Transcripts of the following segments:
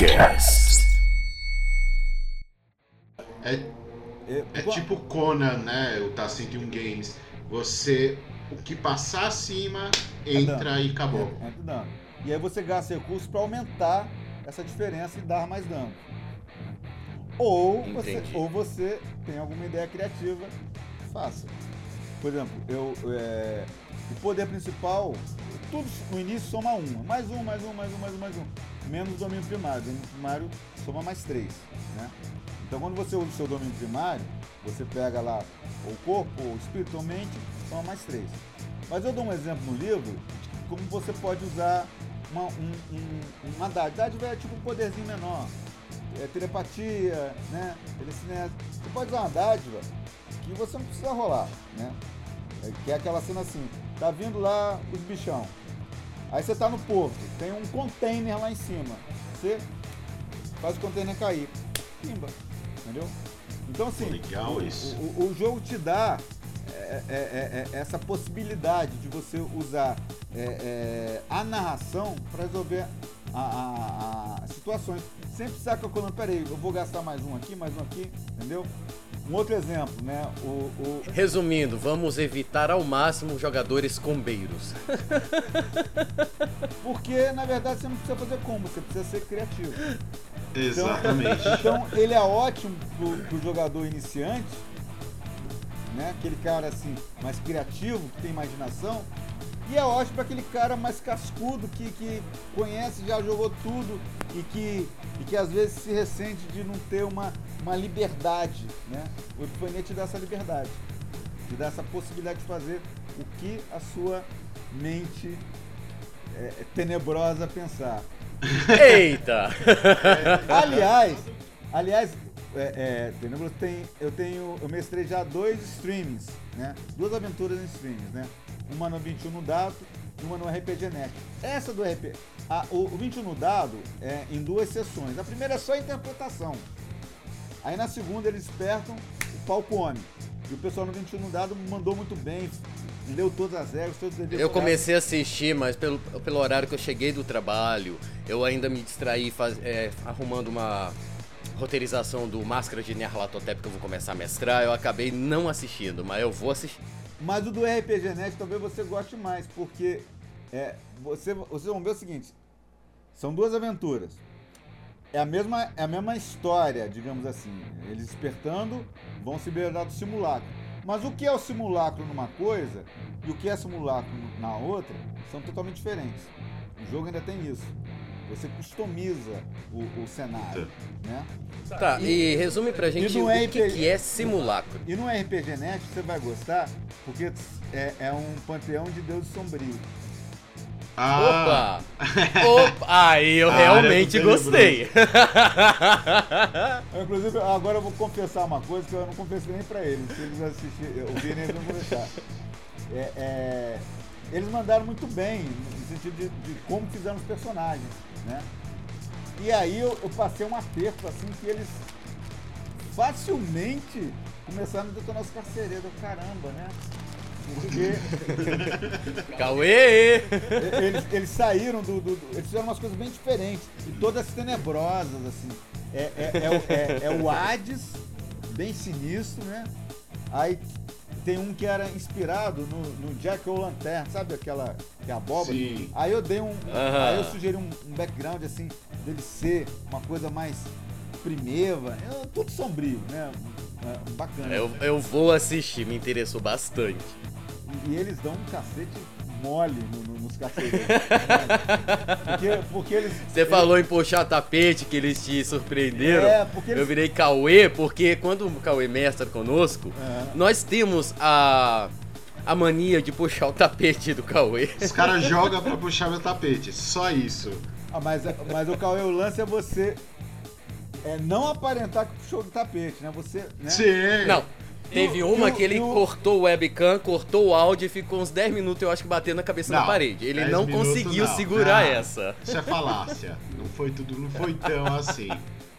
Podcast. É, é tipo Conan, né? O Tassindium Games. Você, o que passar acima, entra dano. e acabou. É, entra dano. E aí você gasta recursos para aumentar essa diferença e dar mais dano. Ou você, ou você tem alguma ideia criativa, faça. Por exemplo, eu, é, o poder principal, tudo no início soma um. Mais um, mais um, mais um, mais um, mais um. Menos o domínio primário. O domínio primário soma mais três. Né? Então quando você usa o seu domínio primário, você pega lá o corpo, o espírito mente, soma mais três. Mas eu dou um exemplo no livro como você pode usar uma, um, um, uma dádiva. Dádiva é tipo um poderzinho menor. É telepatia, né? Telecinese. Você pode usar uma dádiva que você não precisa rolar, né? É, que é aquela cena assim, tá vindo lá os bichão. Aí você tá no porto, tem um container lá em cima. Você faz o container cair. Pimba. Entendeu? Então assim, legal o, isso. o- o jogo te dá é, é, é, é, essa possibilidade de você usar é, é, a narração para resolver a, a- a situações. Sempre saca quando, peraí, eu vou gastar mais um aqui, mais um aqui, entendeu? Um outro exemplo, né? O, o- Resumindo, vamos evitar ao máximo jogadores combeiros. porque na verdade você não precisa fazer como, você precisa ser criativo. Exatamente. Então ele é ótimo pro, pro jogador iniciante, né? Aquele cara assim, mais criativo, que tem imaginação. E é ótimo para aquele cara mais cascudo, que, que conhece, já jogou tudo e que, e que às vezes se ressente de não ter uma, uma liberdade, né? O Epifania te dá essa liberdade, te dá essa possibilidade de fazer o que a sua mente é, é tenebrosa pensar. Eita! Aliás, aliás, é, é, tem, eu tenho, eu mestrei já dois streamings, né? Duas aventuras em streamings, né? Uma no 21 no dado e uma no RPG Net. Essa do RPG, a, o, o 21 no dado é em duas sessões. A primeira é só interpretação. Aí na segunda eles despertam o palco homem. E o pessoal no 21 no dado mandou muito bem, leu todas as regras, todos os Eu comecei a assistir, mas pelo, pelo horário que eu cheguei do trabalho, eu ainda me distraí faz, é, arrumando uma roteirização do Máscara de Nyarlathotep que eu vou começar a mestrar. Eu acabei não assistindo, mas eu vou assistir. Mas o do RPG Net talvez você goste mais, porque é, você, vocês vão ver o seguinte: são duas aventuras. É a mesma, é a mesma história, digamos assim. Eles despertando vão se libertar do simulacro. Mas o que é o simulacro numa coisa e o que é simulacro na outra são totalmente diferentes. O jogo ainda tem isso. Você customiza o, o cenário, né? Tá, e, resume pra gente o que, RPG que é simulacro. E no RPG Net você vai gostar, porque é, é um panteão de deuses sombrios. Ah, Opa! Opa! Aí eu A área do realmente tenebroso. gostei. Eu, Inclusive, agora eu vou confessar uma coisa que eu não confessei nem pra eles. Se eles assistirem, ouvirem, eles vão confessar. É, é, eles mandaram muito bem, no sentido de, de como fizeram os personagens, né? E aí eu, eu passei um aperto, assim, que eles facilmente começaram a detonar os carcereiros. Caramba, né? Porque Cauê! eles, eles saíram do, do- Eles fizeram umas coisas bem diferentes. E todas tenebrosas, assim. É, é, é, o- é- é o Hades, bem sinistro, né? Aí tem um que era inspirado no, no Jack O'Lantern, sabe aquela que é a abóbora? Sim. Aí eu dei um. Aham. Aí eu sugeri um, um background assim, dele ser uma coisa mais primeva, é, tudo sombrio, né? É, bacana. Eu, eu vou assistir, me interessou bastante. E, e eles dão um cacete mole no- no- nos caceteiros. porque, porque eles. Você falou em puxar tapete que eles te surpreenderam. É, porque eles- Eu virei Cauê, porque quando o Cauê mestra conosco, É. nós temos a, a mania de puxar o tapete do Cauê. os caras jogam pra puxar meu tapete. Só isso. Ah, mas, mas o Cauê, o lance é você é, não aparentar que puxou do tapete, né? Você. Né? Sim. Não. Teve uma que ele cortou o webcam, cortou o áudio e ficou uns 10 minutos, eu acho que batendo na cabeça Não, na parede. Ele 10 não conseguiu não. segurar Não, essa. Isso é falácia. Não foi tudo, não foi tão assim.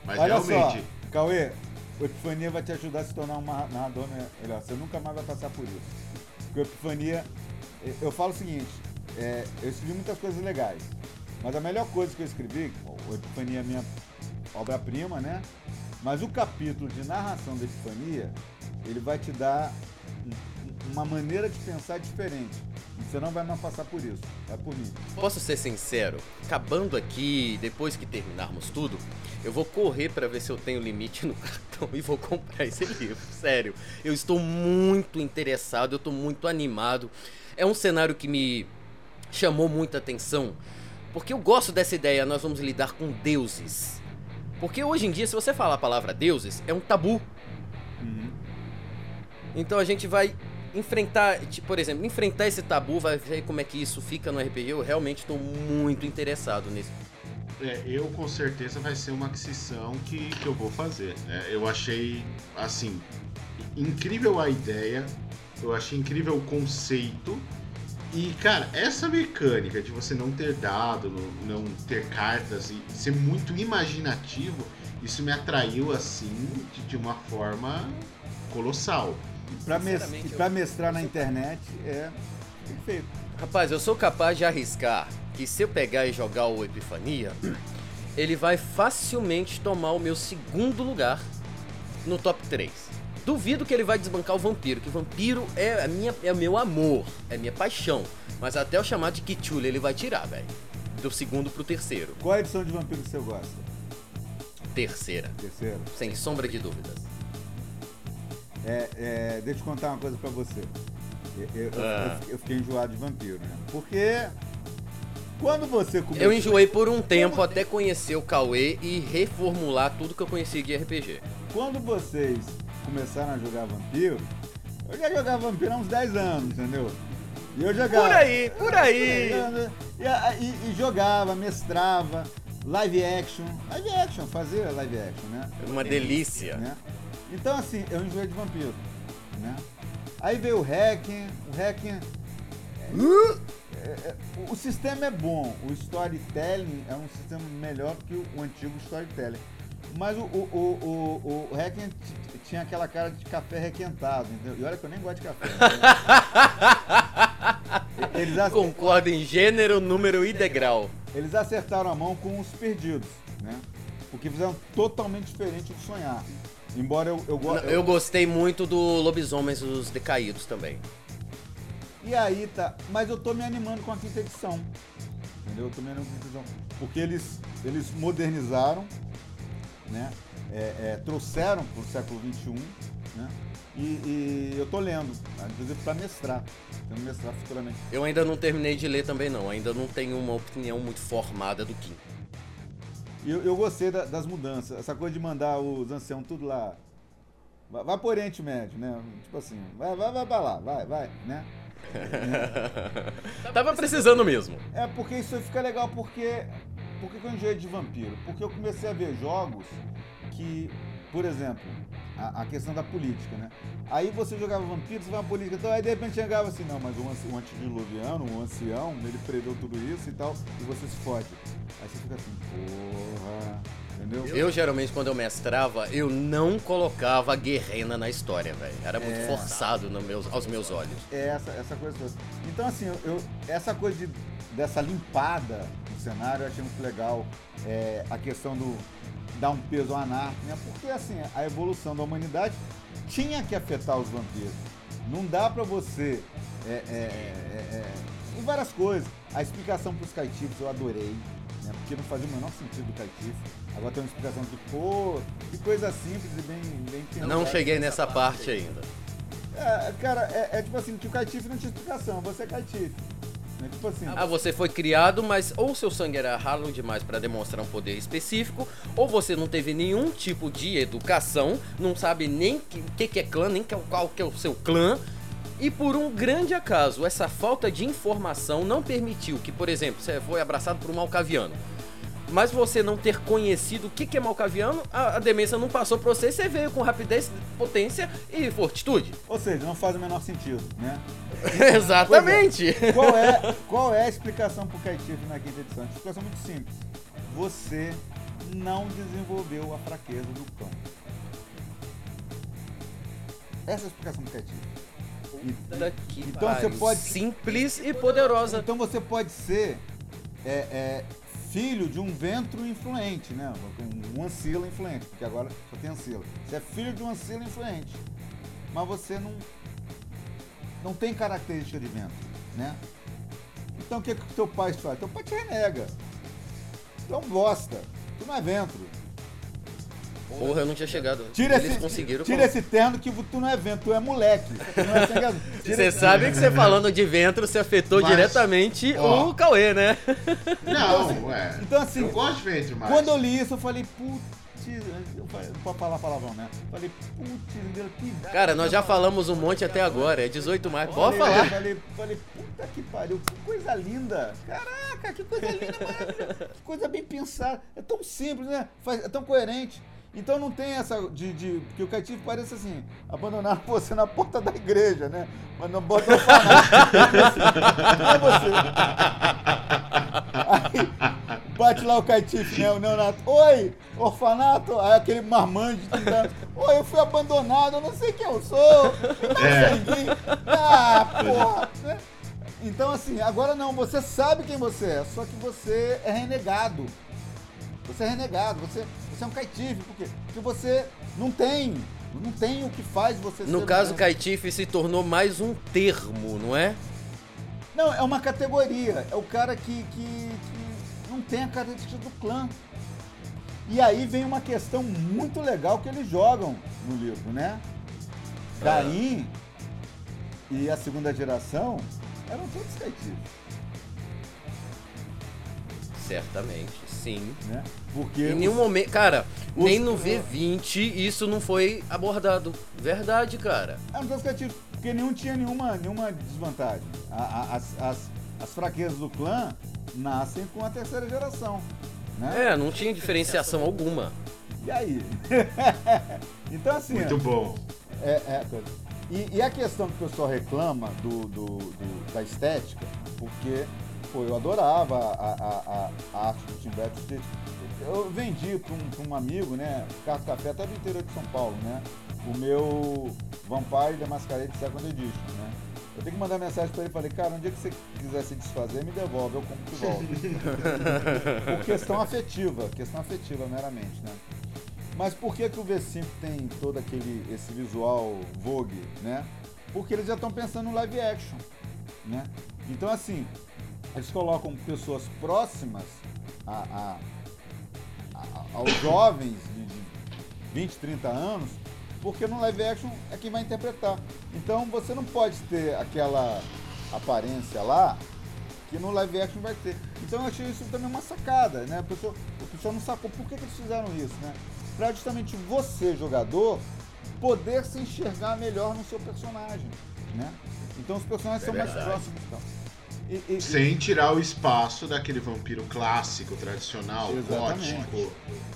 Mas Olha realmente. só, Cauê, o Epifania vai te ajudar a se tornar um narrador melhor. Você nunca mais vai passar por isso. Porque o Epifania. Eu falo o seguinte: é, eu escrevi muitas coisas legais. Mas a melhor coisa que eu escrevi, o Epifania é minha obra-prima, né? Mas o capítulo de narração da Epifania, ele vai te dar uma maneira de pensar diferente. Você não vai mais passar por isso. Vai por mim. Posso ser sincero? Acabando aqui, depois que terminarmos tudo, eu vou correr para ver se eu tenho limite no cartão e vou comprar esse livro. Sério. Eu estou muito interessado, eu estou muito animado. É um cenário que me chamou muita atenção, porque eu gosto dessa ideia, nós vamos lidar com deuses. Porque hoje em dia, se você falar a palavra deuses, é um tabu. Então a gente vai enfrentar, tipo, por exemplo, enfrentar esse tabu, vai ver como é que isso fica no RPG. Eu realmente estou muito interessado nisso. É, eu com certeza vai ser uma aquisição que, que eu vou fazer. Né? Eu achei, assim, incrível a ideia, eu achei incrível o conceito. E, cara, essa mecânica de você não ter dado, não ter cartas e ser muito imaginativo, isso me atraiu, assim, de, de uma forma colossal. Pra, mes pra mestrar na internet é perfeito. Rapaz, eu sou capaz de arriscar que se eu pegar e jogar o Epifania, ele vai facilmente tomar o meu segundo lugar no top 3. Duvido que ele vai desbancar o vampiro, que o vampiro é, a minha, é o meu amor, é minha paixão. Mas até o chamado de Kichula ele vai tirar, velho. Do segundo pro terceiro. Qual a edição de vampiro que você gosta? Terceira. Terceira. Sem sombra de dúvidas. É, é, deixa eu contar uma coisa pra você. Eu, eu, ah. eu, eu fiquei enjoado de vampiro, né? Porque quando você começou... Eu enjoei por um tempo até conhecer o Cauê e reformular tudo que eu conheci de RPG. Quando vocês começaram a jogar vampiro, eu já jogava vampiro há uns 10 anos, entendeu? E eu jogava. Por aí, por aí! E, e, e jogava, mestrava, live action. Live action, fazia live action, né? Uma delícia. Né? Então, assim, eu enjoei de vampiro, né? Aí veio o hacking, o hacking... É, é, o sistema é bom, o storytelling é um sistema melhor que o, antigo storytelling. Mas o, o, o, o, o hacking tinha aquela cara de café requentado, entendeu? E olha que eu nem gosto de café. Né? Eles. Concordo em gênero, número e degrau. Eles acertaram a mão com os perdidos, né? Porque fizeram totalmente diferente do sonhar. Embora eu, eu, eu, eu gostei muito do Lobisomens os Decaídos também. E aí tá. Mas eu tô me animando com a quinta edição. Entendeu? Eu tô me animando com a quinta edição. Porque eles, eles modernizaram, né? É, é, trouxeram pro século XXI, né? E, e, eu tô lendo, inclusive para mestrar. Quero mestrar futuramente. Eu ainda não terminei de ler também não, ainda não tenho uma opinião muito formada do Kim. Eu, eu gostei da, das mudanças. Essa coisa de mandar os anciãos tudo lá. Vai, vai pro Oriente Médio, né? Tipo assim, vai, vai, vai pra lá, vai, vai, né? Tava precisando mesmo. É, porque isso fica legal porque. Por que eu enjoei de vampiro? Porque eu comecei a ver jogos que, por exemplo, a, a, questão da política, né? Aí você jogava vampiro, você vai uma política, então aí de repente chegava assim, não, mas um, um antediluviano, um ancião, ele preveu tudo isso e tal, e você se fode. Aí você fica assim, porra. Entendeu? Eu geralmente, quando eu mestrava, eu não colocava guerrena na história, velho. Era muito é, forçado no meus, aos meus olhos. É, essa, essa coisa toda. Então, assim, eu, essa coisa de, dessa limpada no cenário, eu achei muito legal. É, a questão do dar um peso à anarquia, porque, assim, a evolução da humanidade tinha que afetar os vampiros. Não dá pra você. É, é, é, é em várias coisas. A explicação pros caitivos eu adorei né? Porque não fazia o menor sentido do caitiço. Agora tem uma explicação de, pô, que coisa simples e bem, bem pensada. Não cheguei nessa parte ainda. É, cara, é, é, tipo assim, que o caitife não tinha explicação, você é caitife. Né? Tipo assim, ah, você foi criado, mas ou seu sangue era ralo demais para demonstrar um poder específico, ou você não teve nenhum tipo de educação, não sabe nem o que, que, é clã, nem qual que é o seu clã, e por um grande acaso, essa falta de informação não permitiu que, por exemplo, você foi abraçado por um malcaviano. Mas você não ter conhecido o que é malcaviano, a, a demência não passou pra você, você veio com rapidez, potência e fortitude. Ou seja, não faz o menor sentido, né? Exatamente! É. Qual, é, qual é a explicação pro Caetife na quinta edição? A explicação é muito simples. Você não desenvolveu a fraqueza do cão. Essa é a explicação do Caetife. então você pode simples e poderosa. Então você pode ser é, é, filho de um ventro influente, né? Um ancila influente, porque agora só tem ancila. Você é filho de um ancila influente, mas você não, não tem característica de ventro, né? Então o que, que teu pai faz? Teu pai te renega. Tu é um bosta. Tu não é ventro. Porra, eu não tinha chegado. Tira, Eles esse, conseguiram. tira esse terno que tu não é vento, tu é moleque. Tu não é. Tira Você sabe que você falando de ventro, você afetou Mas, diretamente ó. o Cauê, né? Não, é. Então, assim, eu gosto de ventre, mas. Quando eu li isso, eu falei, não pode falar palavrão, né? Falei, putz, meu, que Cara, nós já falamos um monte até agora, é 18 mais. Pode falar. Falei, falei, puta que pariu, que coisa linda. Caraca, que coisa linda, maravilhosa. Que coisa bem pensada. É tão simples, né? É tão coerente. Então não tem essa de. de que o cativo parece assim, abandonar você na porta da igreja, né? Mas não bota orfanato. é você. Aí bate lá o catife, né? O neonato. Oi, orfanato. Aí aquele marmanjo de 30 anos. Oi, eu fui abandonado, eu não sei quem eu sou. Não É. Ah, porra. né? Então, assim, agora não, você sabe quem você é, só que você é renegado. Você é renegado, você, você é um caitife, por quê? Porque você não tem, não tem o que faz você No ser caso, um- caitife se tornou mais um termo, não é? Não, é uma categoria. É o cara que, que, que não tem a característica do clã. E aí vem uma questão muito legal que eles jogam no livro, né? Caim e a segunda geração eram todos caitifes, Certamente, sim. né? Porque Em nenhum os- momento. Cara, os- nem no V20 isso não foi abordado. Verdade, cara. eram todos caitifes, porque nenhum tinha nenhuma, nenhuma desvantagem. A- a- as, as, as fraquezas do clã nascem com a terceira geração, né? É, não tinha diferenciação alguma. E aí? então assim... Muito bom. É, é. E, e a questão que o pessoal reclama do, do- do- da estética, porque pô, eu adorava a, a- a- a arte do Tim. Eu vendi para um, pra um amigo, né, Carlos Café, até do interior de São Paulo, né, o meu Vampire da Masquerade Second Edition, né. Eu tenho que mandar mensagem para ele e falei, cara, um dia que você quiser se desfazer, me devolve, eu compro de volta. Por questão afetiva, questão afetiva meramente, né. Mas por que, que o V5 tem todo aquele esse visual Vogue, né? Porque eles já estão pensando no live action, né? Então assim, eles colocam pessoas próximas a, a- a- aos jovens de, de 20, 30 anos, porque no live action é quem vai interpretar. Então você não pode ter aquela aparência lá que no live action vai ter. Então eu achei isso também uma sacada, né? A pessoa, o pessoal não sacou por que, que eles fizeram isso, né? Pra justamente você, jogador, poder se enxergar melhor no seu personagem, né? Então os personagens É são mais próximos. Então. E, e- Sem tirar o espaço daquele vampiro clássico, tradicional, Exatamente. gótico.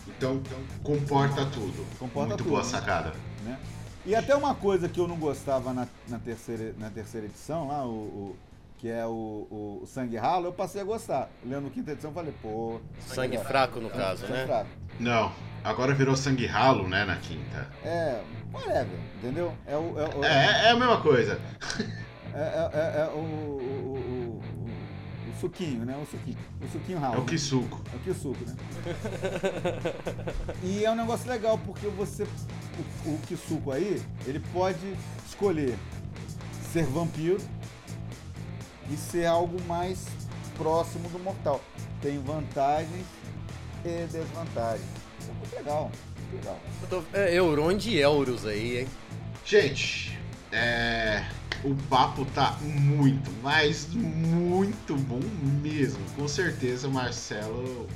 Então, comporta tudo. Comporta Muito tudo, boa né? sacada. né? E até uma coisa que eu não gostava na, na terceira, na terceira edição, lá, o, o- que é o, o- o Sangue Ralo, eu passei a gostar. Lendo quinta edição, eu falei, pô. Sangue fraco, no caso, sangue né? fraco. Não, agora virou sangue ralo, né, na quinta. É, whatever, entendeu? É o. É, o- É, é a mesma coisa. é, é- é- é o, o, o- o- o suquinho, né? O suquinho. O suquinho ralo. É o que suco. É o que suco, né? e é um negócio legal, porque você. O, o que suco aí, ele pode escolher ser vampiro e ser algo mais próximo do mortal. Tem vantagens e desvantagens. É muito legal, muito legal. Eu tô- É Euron de euros aí, hein? Gente, é, o papo tá muito, mas muito bom mesmo. Com certeza, Marcelo.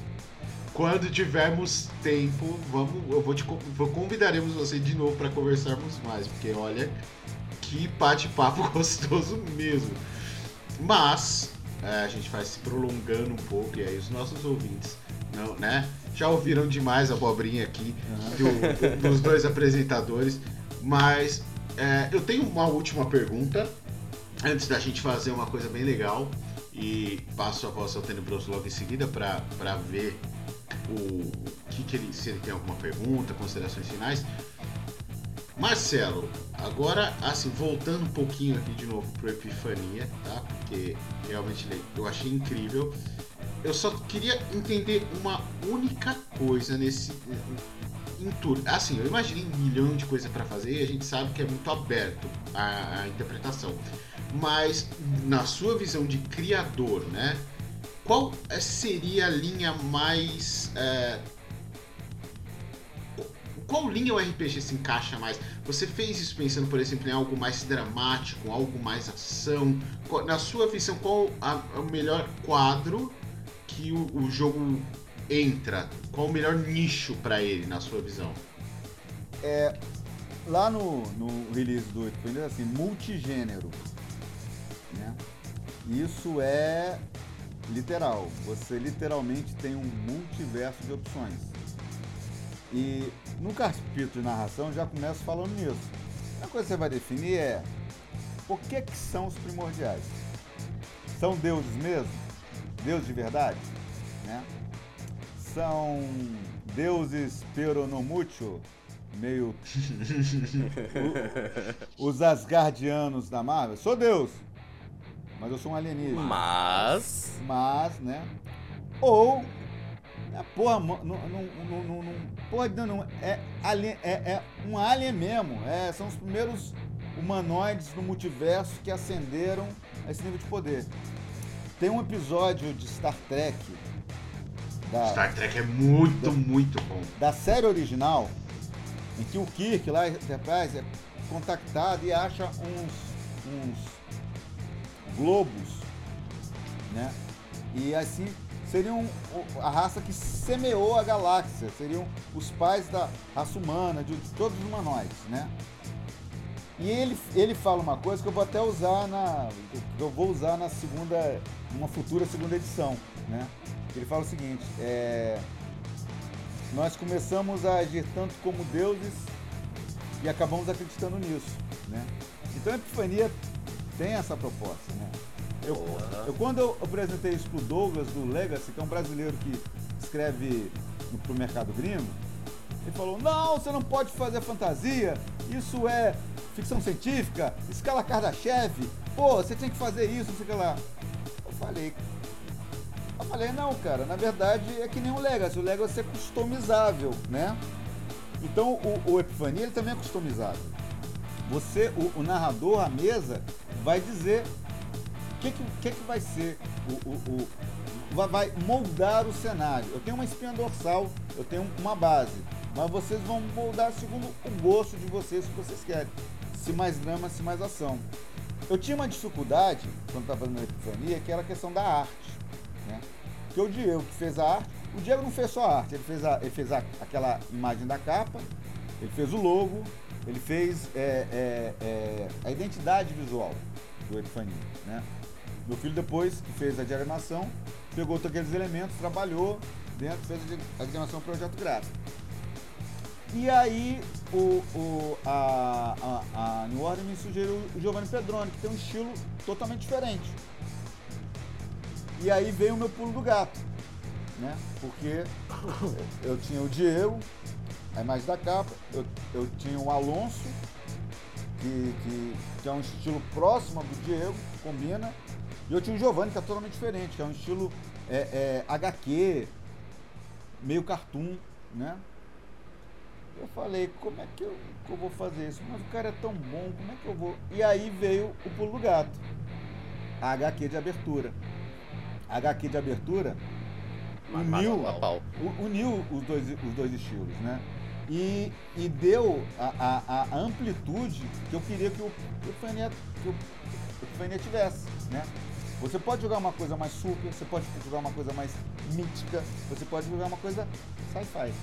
Quando tivermos tempo, vamos, eu vou te convidaremos você de novo para conversarmos mais, porque olha que bate-papo gostoso mesmo. Mas é, a gente vai se prolongando um pouco e aí os nossos ouvintes, não, né? Já ouviram demais a abobrinha aqui do- dos dois apresentadores, mas é, eu tenho uma última pergunta antes da gente fazer uma coisa bem legal e passo a voz ao Tenebroso logo em seguida para ver o, que, que ele se ele tem alguma pergunta, considerações finais. Marcelo, agora assim, voltando um pouquinho aqui de novo pro Epifania, tá? Porque realmente eu achei incrível. eu só queria entender uma única coisa nesse Assim, eu imaginei um milhão de coisas para fazer e a gente sabe que é muito aberto a, a, interpretação. Mas na sua visão de criador, né? Qual seria a linha mais é, qual linha o RPG se encaixa mais? Você fez isso pensando, por exemplo, em algo mais dramático, algo mais ação? Na sua visão, qual a, o melhor quadro que o, o jogo entra? Qual o melhor nicho para ele, na sua visão? É, lá no, no release do 8 assim, multigênero. Né? Isso é literal. Você literalmente tem um multiverso de opções. E no capítulo de narração já começa falando nisso. A coisa que você vai definir é o que, que são os primordiais? São deuses mesmo? Deuses de verdade? Né? São deuses peronomútil? Meio. os Asgardianos da Marvel? Sou Deus! Mas eu sou um alienígena. Mas. Mas, né? Ou é, porra, não, não, não, não, não, porra, não, não é, alien, é, é um alien mesmo. É, são os primeiros humanoides no multiverso que ascenderam a esse nível de poder. Tem um episódio de Star Trek. Da, Star Trek é muito, da, muito bom. Da série original, em que o Kirk lá, Enterprise, é contactado e acha uns, uns globos, né? E assim seriam a raça que semeou a galáxia, seriam os pais da raça humana, de todos os humanoides, né? E ele, ele fala uma coisa que eu vou até usar na. que eu vou usar na segunda. numa futura segunda edição, né? Ele fala o seguinte, é, nós começamos a agir tanto como deuses e acabamos acreditando nisso, né? Então a Epifania tem essa proposta, né? Eu, eu, quando eu apresentei isso pro Douglas do Legacy, que é um brasileiro que escreve no, pro mercado gringo, ele falou: Não, você não pode fazer fantasia, isso é ficção científica, escala Kardashev, pô, você tem que fazer isso, não sei o que lá. Eu falei. Eu falei, não, cara, na verdade é que nem o Legacy, o Legacy é customizável, né? Então o, o Epifania ele também é customizável. Você, o, o narrador, a mesa, vai dizer que, que, que, que vai ser o, o, o, vai moldar o cenário? Eu tenho uma espinha dorsal, eu tenho uma base, mas vocês vão moldar segundo o gosto de vocês, que vocês querem. Se mais drama, se mais ação. Eu tinha uma dificuldade, quando estava fazendo a epifania, que era a questão da arte. Porque o Diego que fez a arte, o Diego não fez só a arte, ele fez, a, ele fez a, aquela imagem da capa, ele fez o logo, ele fez é, é, é, a identidade visual do Epifania. Né? Meu filho depois, que fez a de animação, pegou todos aqueles elementos, trabalhou dentro, fez a de animação projeto gráfico. E aí o, o, a, a, a New Order me sugeriu o Giovanni Pedroni, que tem um estilo totalmente diferente. E aí veio o meu pulo do gato, né? Porque eu tinha o Diego, a imagem da capa, eu, eu tinha o Alonso, que, que, que é um estilo próximo do Diego, combina, e eu tinha o Giovanni, que é totalmente diferente, que é um estilo é, é, HQ, meio cartoon, né? Eu falei, como é que eu, que eu, vou fazer isso? Mas o cara é tão bom, como é que eu vou? E aí veio o pulo do gato. A HQ de abertura. HQ de abertura uniu, uniu os, dois, os dois estilos, né? E, e deu a, a, a amplitude que eu queria que o, que o Fania, que o, que o Fania tivesse, né? Você pode jogar uma coisa mais super, você pode jogar uma coisa mais mítica, você pode jogar uma coisa sci-fi.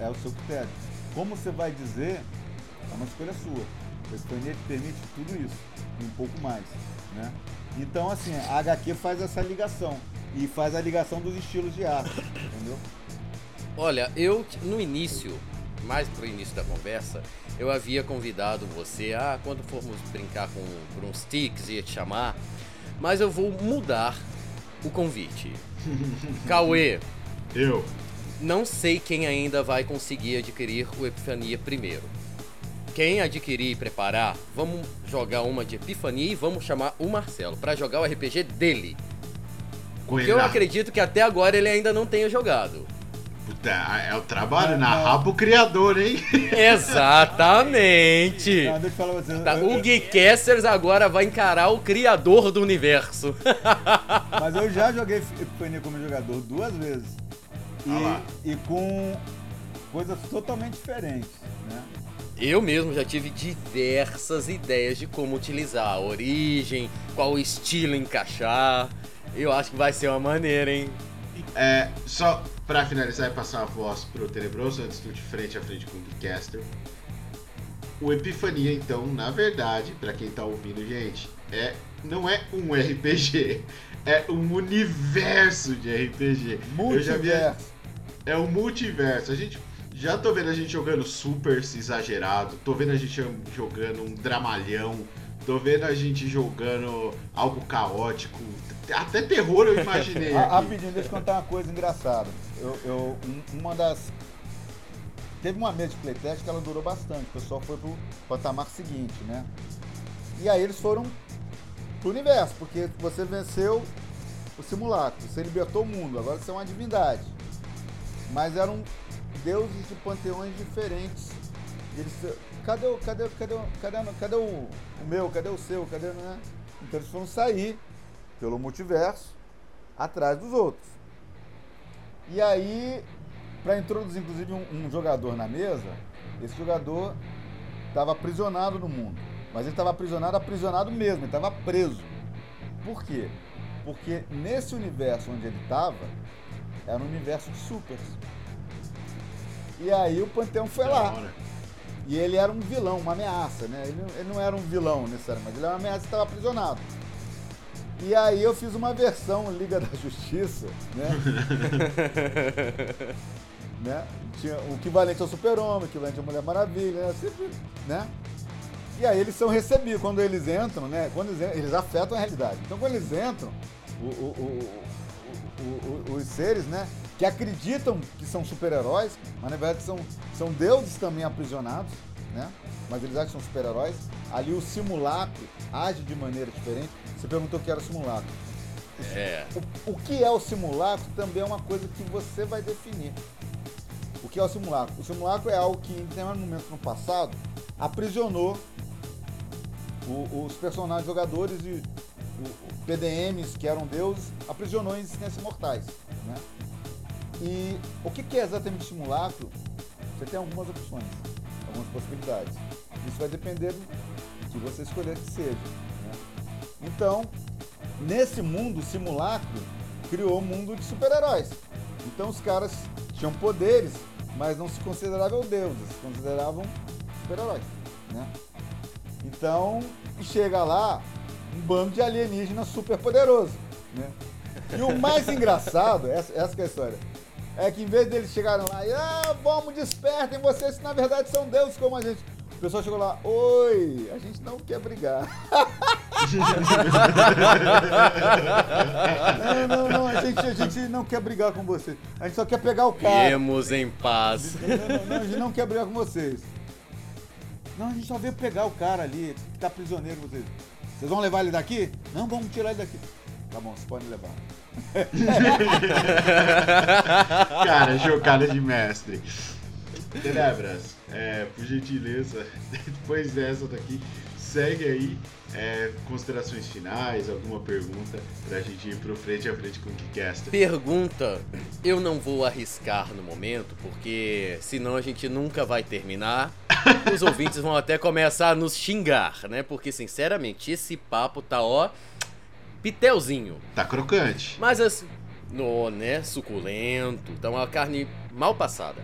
É o seu critério. Como você vai dizer, é uma escolha sua. O Spanier permite tudo isso e um pouco mais, né? Então, assim, a HQ faz essa ligação e faz a ligação dos estilos de arte, entendeu? Olha, eu no início, mais pro início da conversa, eu havia convidado você a quando formos brincar com uns sticks ia te chamar mas eu vou mudar o convite. Cauê. Eu. Não sei quem ainda vai conseguir adquirir o Epifania primeiro. Quem adquirir e preparar, vamos jogar uma de Epifania e vamos chamar o Marcelo para jogar o RPG dele. Porque eu acredito que até agora ele ainda não tenha jogado. Puta, é o trabalho, narrar pro criador, hein? Exatamente. Não, deixa eu falar você. Tá, o Geekcasters agora vai encarar o criador do universo. Mas eu já joguei Epifania como jogador duas vezes. E, ah e com coisas totalmente diferentes, né? Eu mesmo já tive diversas ideias de como utilizar a origem, qual estilo encaixar. Eu acho que vai ser uma maneira, hein? É, só pra finalizar e passar a voz pro Tenebroso antes do de frente a frente com o Geekcaster. O Epifania, então, na verdade, para quem tá ouvindo, gente, é não é um RPG, é um universo de RPG. Multiverso. É um multiverso. A gente já tô vendo a gente jogando super exagerado, tô vendo a gente jogando um dramalhão, tô vendo a gente jogando algo caótico, até terror eu imaginei. Rapidinho, deixa eu contar uma coisa engraçada. Eu, eu, uma das. Teve uma mesa de playtest que ela durou bastante, o pessoal foi pro patamar seguinte, né? E aí eles foram pro universo, porque você venceu o simulacro, você libertou o mundo, agora você é uma divindade. Mas eram deuses de panteões diferentes. Eles, cadê, o, cadê, cadê, cadê, cadê o, o meu? Cadê o seu? Cadê, né? Então eles foram sair pelo multiverso atrás dos outros. E aí, para introduzir inclusive um, um, jogador na mesa, esse jogador estava aprisionado no mundo. Mas ele estava aprisionado, aprisionado mesmo, ele estava preso. Por quê? Porque nesse universo onde ele estava, era um universo de supers. E aí o Panteão foi lá. E ele era um vilão, uma ameaça, né? Ele, ele não era um vilão necessariamente, mas ele era uma ameaça e estava aprisionado. E aí eu fiz uma versão Liga da Justiça, né? né? Tinha o equivalente ao Super-Homem, o equivalente à Mulher Maravilha, né? Sempre, né? E aí eles são recebidos, quando eles entram, né? Quando eles, eles afetam a realidade. Então quando eles entram, o, o, o, os seres, né? Que acreditam que são super-heróis, mas na verdade são, são deuses também aprisionados, né? Mas eles acham que são super-heróis. Ali o simulacro age de maneira diferente. Você perguntou o que era o simulacro. É. O, o que é o simulacro também é uma coisa que você vai definir. O que é o simulacro? O simulacro é algo que, em determinado momento no passado, aprisionou o, os personagens jogadores e o, PDMs, que eram deuses, aprisionou em existências mortais. Né? E o que, é exatamente simulacro? Você tem algumas opções, algumas possibilidades. Isso vai depender do que você escolher que seja. Então, nesse mundo simulacro, criou um mundo de super-heróis. Então os caras tinham poderes, mas não se consideravam deuses, se consideravam super-heróis. Né? Então, chega lá um bando de alienígenas super poderoso. Né? E o mais engraçado, essa, essa é a história, é que em vez deles chegarem lá e ah, vamos, despertem vocês que na verdade são deuses como a gente. O pessoal chegou lá, oi, a gente não quer brigar. não, não, não, a gente, a gente não quer brigar com vocês. A gente só quer pegar o cara. Temos em paz. Não, não, não, a gente não quer brigar com vocês. Não, a gente só veio pegar o cara ali, que tá prisioneiro vocês. Vocês vão levar ele daqui? Não, vamos tirar ele daqui. Tá bom, vocês podem levar. cara, jogada de mestre. Tenebras, é, por gentileza, depois dessa daqui, segue aí é, considerações finais, alguma pergunta pra gente ir pro frente a frente com o Kickaster. Pergunta, eu não vou arriscar no momento, porque senão a gente nunca vai terminar. Os ouvintes vão até começar a nos xingar, né? Porque, sinceramente, esse papo tá, ó, pitelzinho. Tá crocante. Mas, assim, no, né, suculento, tá uma carne mal passada.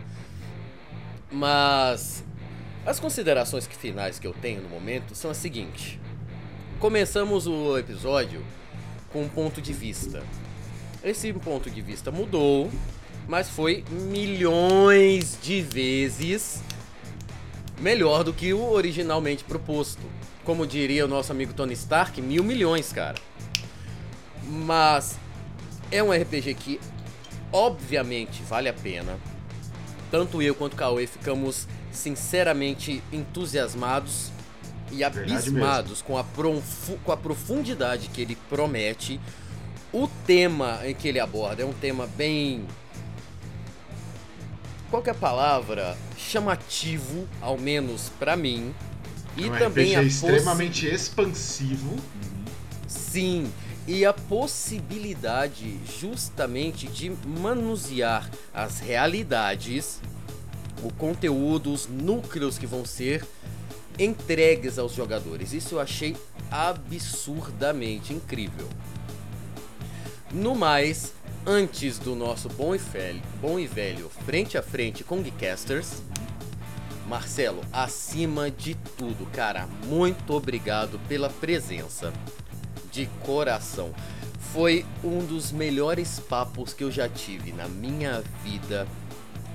Mas as considerações finais que eu tenho no momento são as seguintes. Começamos o episódio com um ponto de vista. Esse ponto de vista mudou, mas foi milhões de vezes melhor do que o originalmente proposto. Como diria o nosso amigo Tony Stark, mil milhões, cara. Mas é um RPG que, obviamente, vale a pena tanto eu quanto o Cauê ficamos sinceramente entusiasmados e abismados com a, com a profundidade que ele promete. O tema em que ele aborda é um tema bem. Qual que é palavra? Chamativo, ao menos pra mim. E um também RPG a extremamente expansivo. Sim, e a possibilidade justamente de manusear as realidades, o conteúdo, os núcleos que vão ser entregues aos jogadores. Isso eu achei absurdamente incrível. No mais, antes do nosso bom e velho, bom e velho frente a frente com Geekcasters, Marcelo, acima de tudo, cara, muito obrigado pela presença. De coração. Foi um dos melhores papos que eu já tive na minha vida.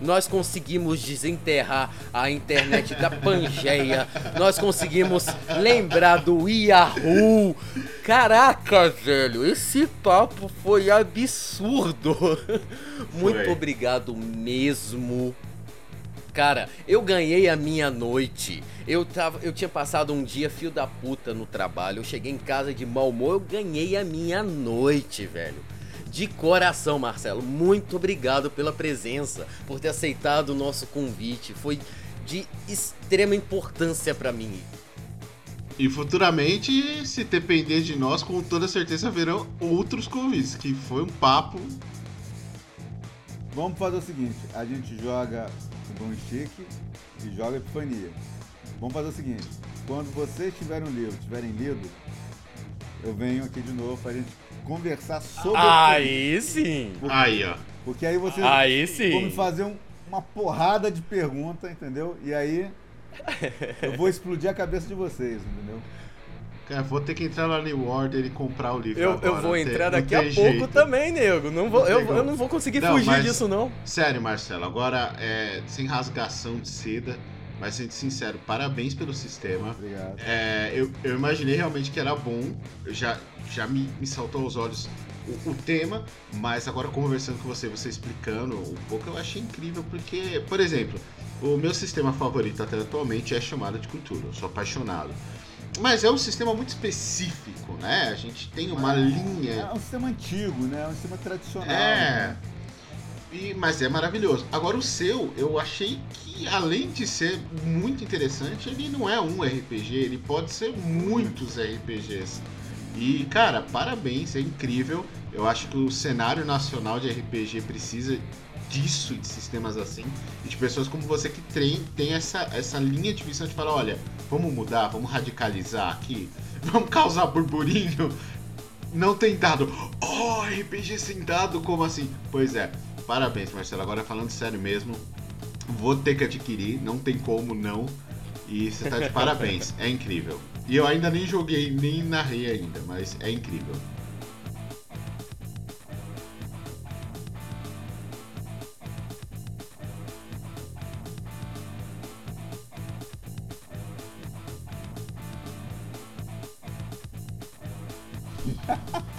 Nós conseguimos desenterrar a internet da Pangeia. Nós conseguimos lembrar do Yahoo. Caraca, velho, esse papo foi absurdo. Muito Foi. obrigado mesmo. Cara, eu ganhei a minha noite. Eu, tava, eu tinha passado um dia fio da puta no trabalho. Eu cheguei em casa de mau humor. Eu ganhei a minha noite, velho. De coração, Marcelo. Muito obrigado pela presença, por ter aceitado o nosso convite. Foi de extrema importância pra mim. E futuramente, se depender de nós, com toda certeza haverão outros convites. Que foi um papo. Vamos fazer o seguinte, a gente joga o Bom Stick e joga Epifania. Vamos fazer o seguinte, quando vocês tiverem um livro, tiverem lido, eu venho aqui de novo pra gente conversar sobre Aí sim! Porque, Aí, ó. porque aí vocês Aí vão me sim! fazer um- uma porrada de pergunta, entendeu? E aí eu vou explodir a cabeça de vocês, entendeu? Cara, vou ter que entrar lá no Order e comprar o livro Eu, agora. eu vou tem- entrar daqui a pouco jeito. também, nego. Não vou, Não eu, eu não vou conseguir Não, fugir mas- disso, não. Sério, Marcelo, agora é sem rasgação de seda, mas sendo sincero, parabéns pelo sistema. Obrigado. É, eu, eu imaginei realmente que era bom, eu já, já me, me saltou aos olhos o, o tema, mas agora conversando com você, você explicando um pouco, eu achei incrível, porque, por exemplo, o meu sistema favorito até atualmente é chamada de cultura, eu sou apaixonado. Mas é um sistema muito específico, né? A gente tem uma Mas linha. É um sistema antigo, né? É um sistema tradicional. É. né? E, mas é maravilhoso. Agora o seu, eu achei que além de ser muito interessante, ele não é um RPG, ele pode ser muitos RPGs. E cara, parabéns, é incrível. Eu acho que o cenário nacional de RPG precisa disso, de sistemas assim, e de pessoas como você que tem, tem essa, essa linha de visão de falar, olha, vamos mudar, vamos radicalizar aqui, vamos causar burburinho. Não tem dado. Oh, RPG sem dado, como assim? Pois é, parabéns, Marcelo. Agora falando sério mesmo, vou ter que adquirir, não tem como não. E você tá de parabéns, é incrível. E eu ainda nem joguei, nem narrei ainda, mas é incrível. É. Uhum. Com certeza.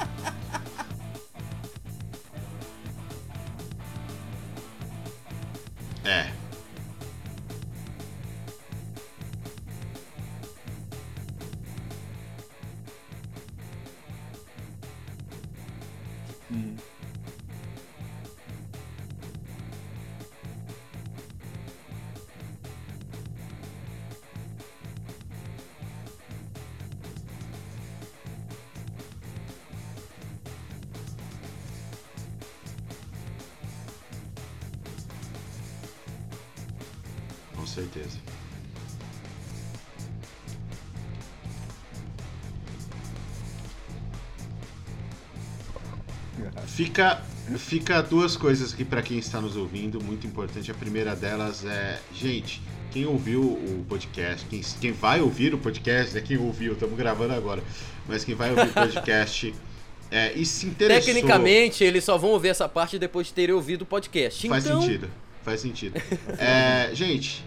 Fica, fica duas coisas aqui para quem está nos ouvindo, muito importante. A primeira delas é, gente, quem ouviu o podcast, quem, quem vai ouvir o podcast, né? Quem ouviu, estamos gravando agora, mas quem vai ouvir o podcast é, e se interessou. Tecnicamente, eles só vão ouvir essa parte depois de terem ouvido o podcast. Faz então, sentido, faz sentido. É, gente,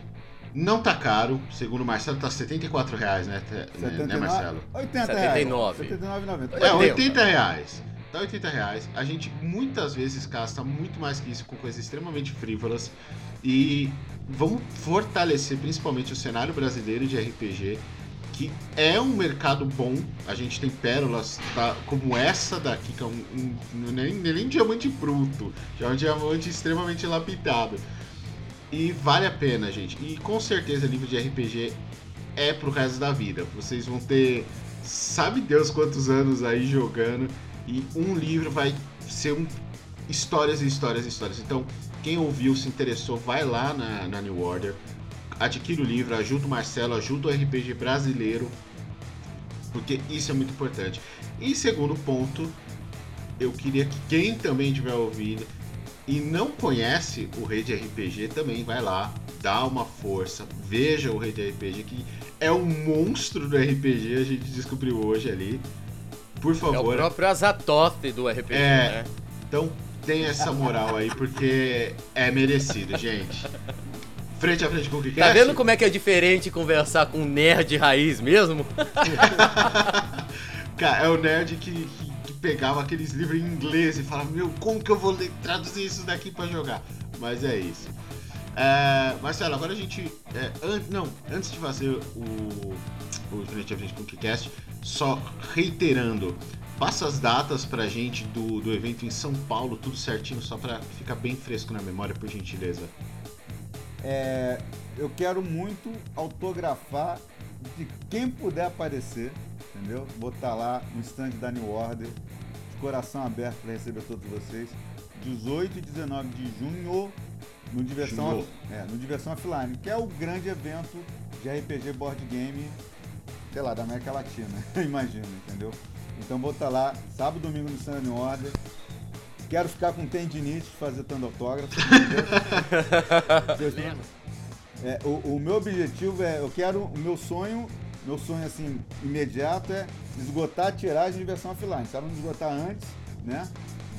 não tá caro, segundo o Marcelo, tá 74 reais, né, né, né, 79, Marcelo? 80 79. reais. 79,90. É, 80. 80 reais. Tá 80 reais. A gente muitas vezes gasta muito mais que isso com coisas extremamente frívolas. E vamos fortalecer principalmente o cenário brasileiro de RPG. que é um mercado bom. A gente tem pérolas tá, como essa daqui, que é um, um, nem, nem diamante bruto, já é um diamante extremamente lapidado. E vale a pena, gente. E com certeza livro de RPG é pro resto da vida. Vocês vão ter, sabe Deus quantos anos aí jogando, e um livro vai ser um, histórias e histórias e histórias. Então, quem ouviu, se interessou, vai lá na, na New Order, adquire o livro, ajuda o Marcelo, ajuda o RPG brasileiro, porque isso é muito importante. E segundo ponto, eu queria que quem também tiver ouvido e não conhece o Rede RPG também vai lá, dá uma força, veja o Rede RPG que é um monstro do RPG, a gente descobriu hoje ali. Por favor. É o próprio Azatoth do RPG, é, né? Então tem essa moral aí, porque é merecido, gente. Frente a frente com o que Tá vendo como é que é diferente conversar com um nerd raiz mesmo? Cara, é o nerd que, que, que, pegava aqueles livros em inglês e falava, meu, como que eu vou ler, traduzir isso daqui para jogar? Mas é isso. É, Marcelo, agora a gente. É, an não, antes de fazer o, o com o Kicast, só reiterando, passa as datas pra gente do, do evento em São Paulo, tudo certinho, só pra ficar bem fresco na memória, por gentileza. É, eu quero muito autografar de quem puder aparecer, entendeu? Vou estar lá no stand da New Order, de coração aberto para receber todos vocês. 18 e 19 de junho no Diversão, é, no Diversão Offline, que é o grande evento de RPG Board Game, sei lá, da América Latina, imagino, entendeu? Então vou estar lá, sábado domingo no da New Order. Quero ficar com tendinite fazer tanto autógrafo. é, o, o, meu objetivo é, eu quero, o meu sonho, meu sonho assim, imediato é esgotar a tiragem de versão offline. Se ela não esgotar antes, né?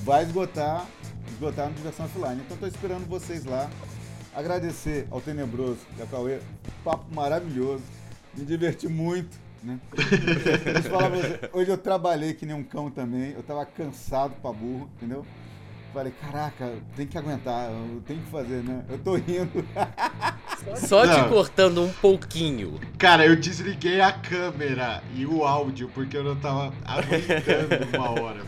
Vai esgotar, esgotar na versão offline. Então estou esperando vocês lá. Agradecer ao Tenebroso ao Cauê. Papo maravilhoso. Me diverti muito. Né? hoje eu trabalhei que nem um cão também. Eu tava cansado pra burro, entendeu? Falei, caraca, tem que aguentar, eu tenho que fazer, né? Eu tô rindo. Só te cortando um pouquinho. Cara, eu desliguei a câmera e o áudio porque eu não tava aguentando uma hora.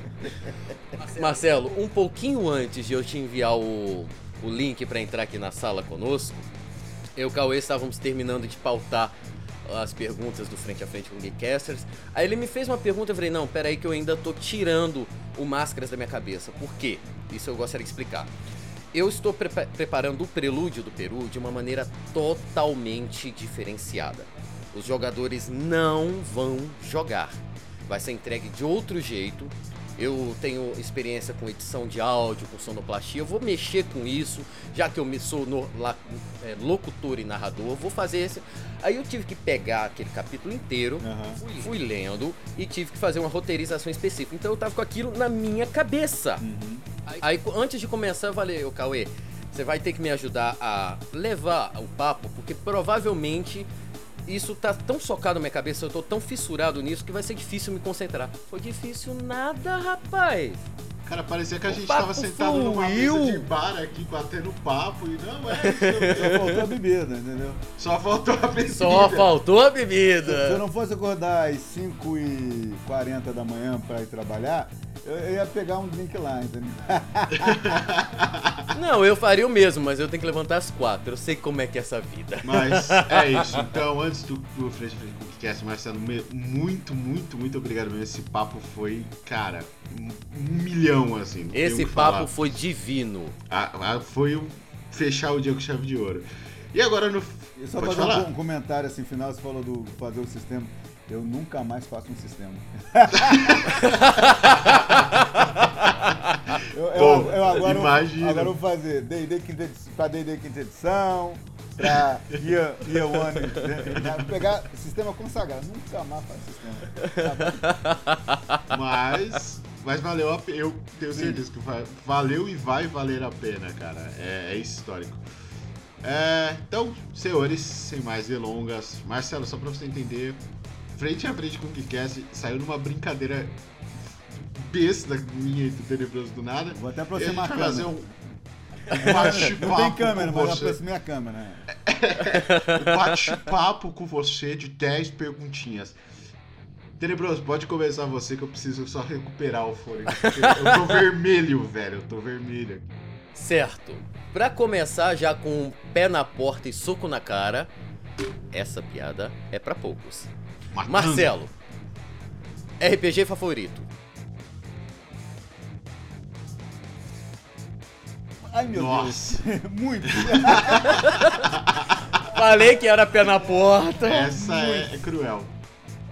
Marcelo, um pouquinho antes de eu te enviar o, o link para entrar aqui na sala conosco, eu e o Cauê estávamos terminando de pautar as perguntas do Frente a Frente com Geekcasters. Aí ele me fez uma pergunta, eu falei, não, peraí que eu ainda tô tirando o Máscaras da minha cabeça. Por quê? Isso eu gostaria de explicar. Eu estou pre preparando o prelúdio do Peru de uma maneira totalmente diferenciada. Os jogadores não vão jogar. Vai ser entregue de outro jeito, eu tenho experiência com edição de áudio, com sonoplastia, eu vou mexer com isso, já que eu me sou no, la, é, locutor e narrador, vou fazer esse. Aí eu tive que pegar aquele capítulo inteiro, uhum. fui, fui, lendo e tive que fazer uma roteirização específica. Então eu tava com aquilo na minha cabeça. Uhum. Aí, aí, antes de começar, eu falei, ô Cauê, você vai ter que me ajudar a levar o papo, porque provavelmente isso tá tão socado na minha cabeça, eu tô tão fissurado nisso que vai ser difícil me concentrar. Foi difícil nada, rapaz. Cara, parecia que a gente tava sentado fluiu. numa mesa de bar aqui, batendo papo e não é isso. Só faltou a bebida, entendeu? Só faltou a bebida. Só faltou a bebida. Se eu não fosse acordar às 5h40 da manhã pra ir trabalhar, eu ia pegar um drink lá, entendeu? Não, eu faria o mesmo, mas eu tenho que levantar às quatro. Eu sei como é que é essa vida. Mas é isso. Então, antes do, do Frente Frente Cast, Marcelo, muito, muito, muito obrigado mesmo. Esse papo foi, cara, um, milhão, assim. Esse papo falar. foi divino. Ah, foi o fechar o dia com chave de ouro. E agora no. E só Pode fazer falar? um comentário assim final, você falou do fazer o sistema. Eu nunca mais faço um sistema. eu, eu, eu, agora, imagina. agora vou fazer D&D quinta edição, pra D&D quinta edição, pra Year, year One, né? pegar sistema consagrado. Nunca mais faço sistema. Mas, mas valeu a pena. Eu tenho certeza que valeu e vai valer a pena, cara. É, é histórico. É, então, senhores, sem mais delongas, Marcelo, só pra você entender, frente a frente com o Geekcast, saiu numa brincadeira besta minha e do Tenebroso do nada. Vou até aproximar a câmera. fazer um, um Não tem câmera, mas eu aproximei a câmera. Bate-papo com você de 10 perguntinhas. Tenebroso, pode começar você que eu preciso só recuperar o fone. Eu tô vermelho, velho. Eu tô vermelho. Certo. Pra começar já com um pé na porta e soco na cara, essa piada é pra poucos. Matando. Marcelo, RPG favorito? Ai, meu Nossa. Deus. Muito. Falei que era pé na porta. Essa é, é cruel.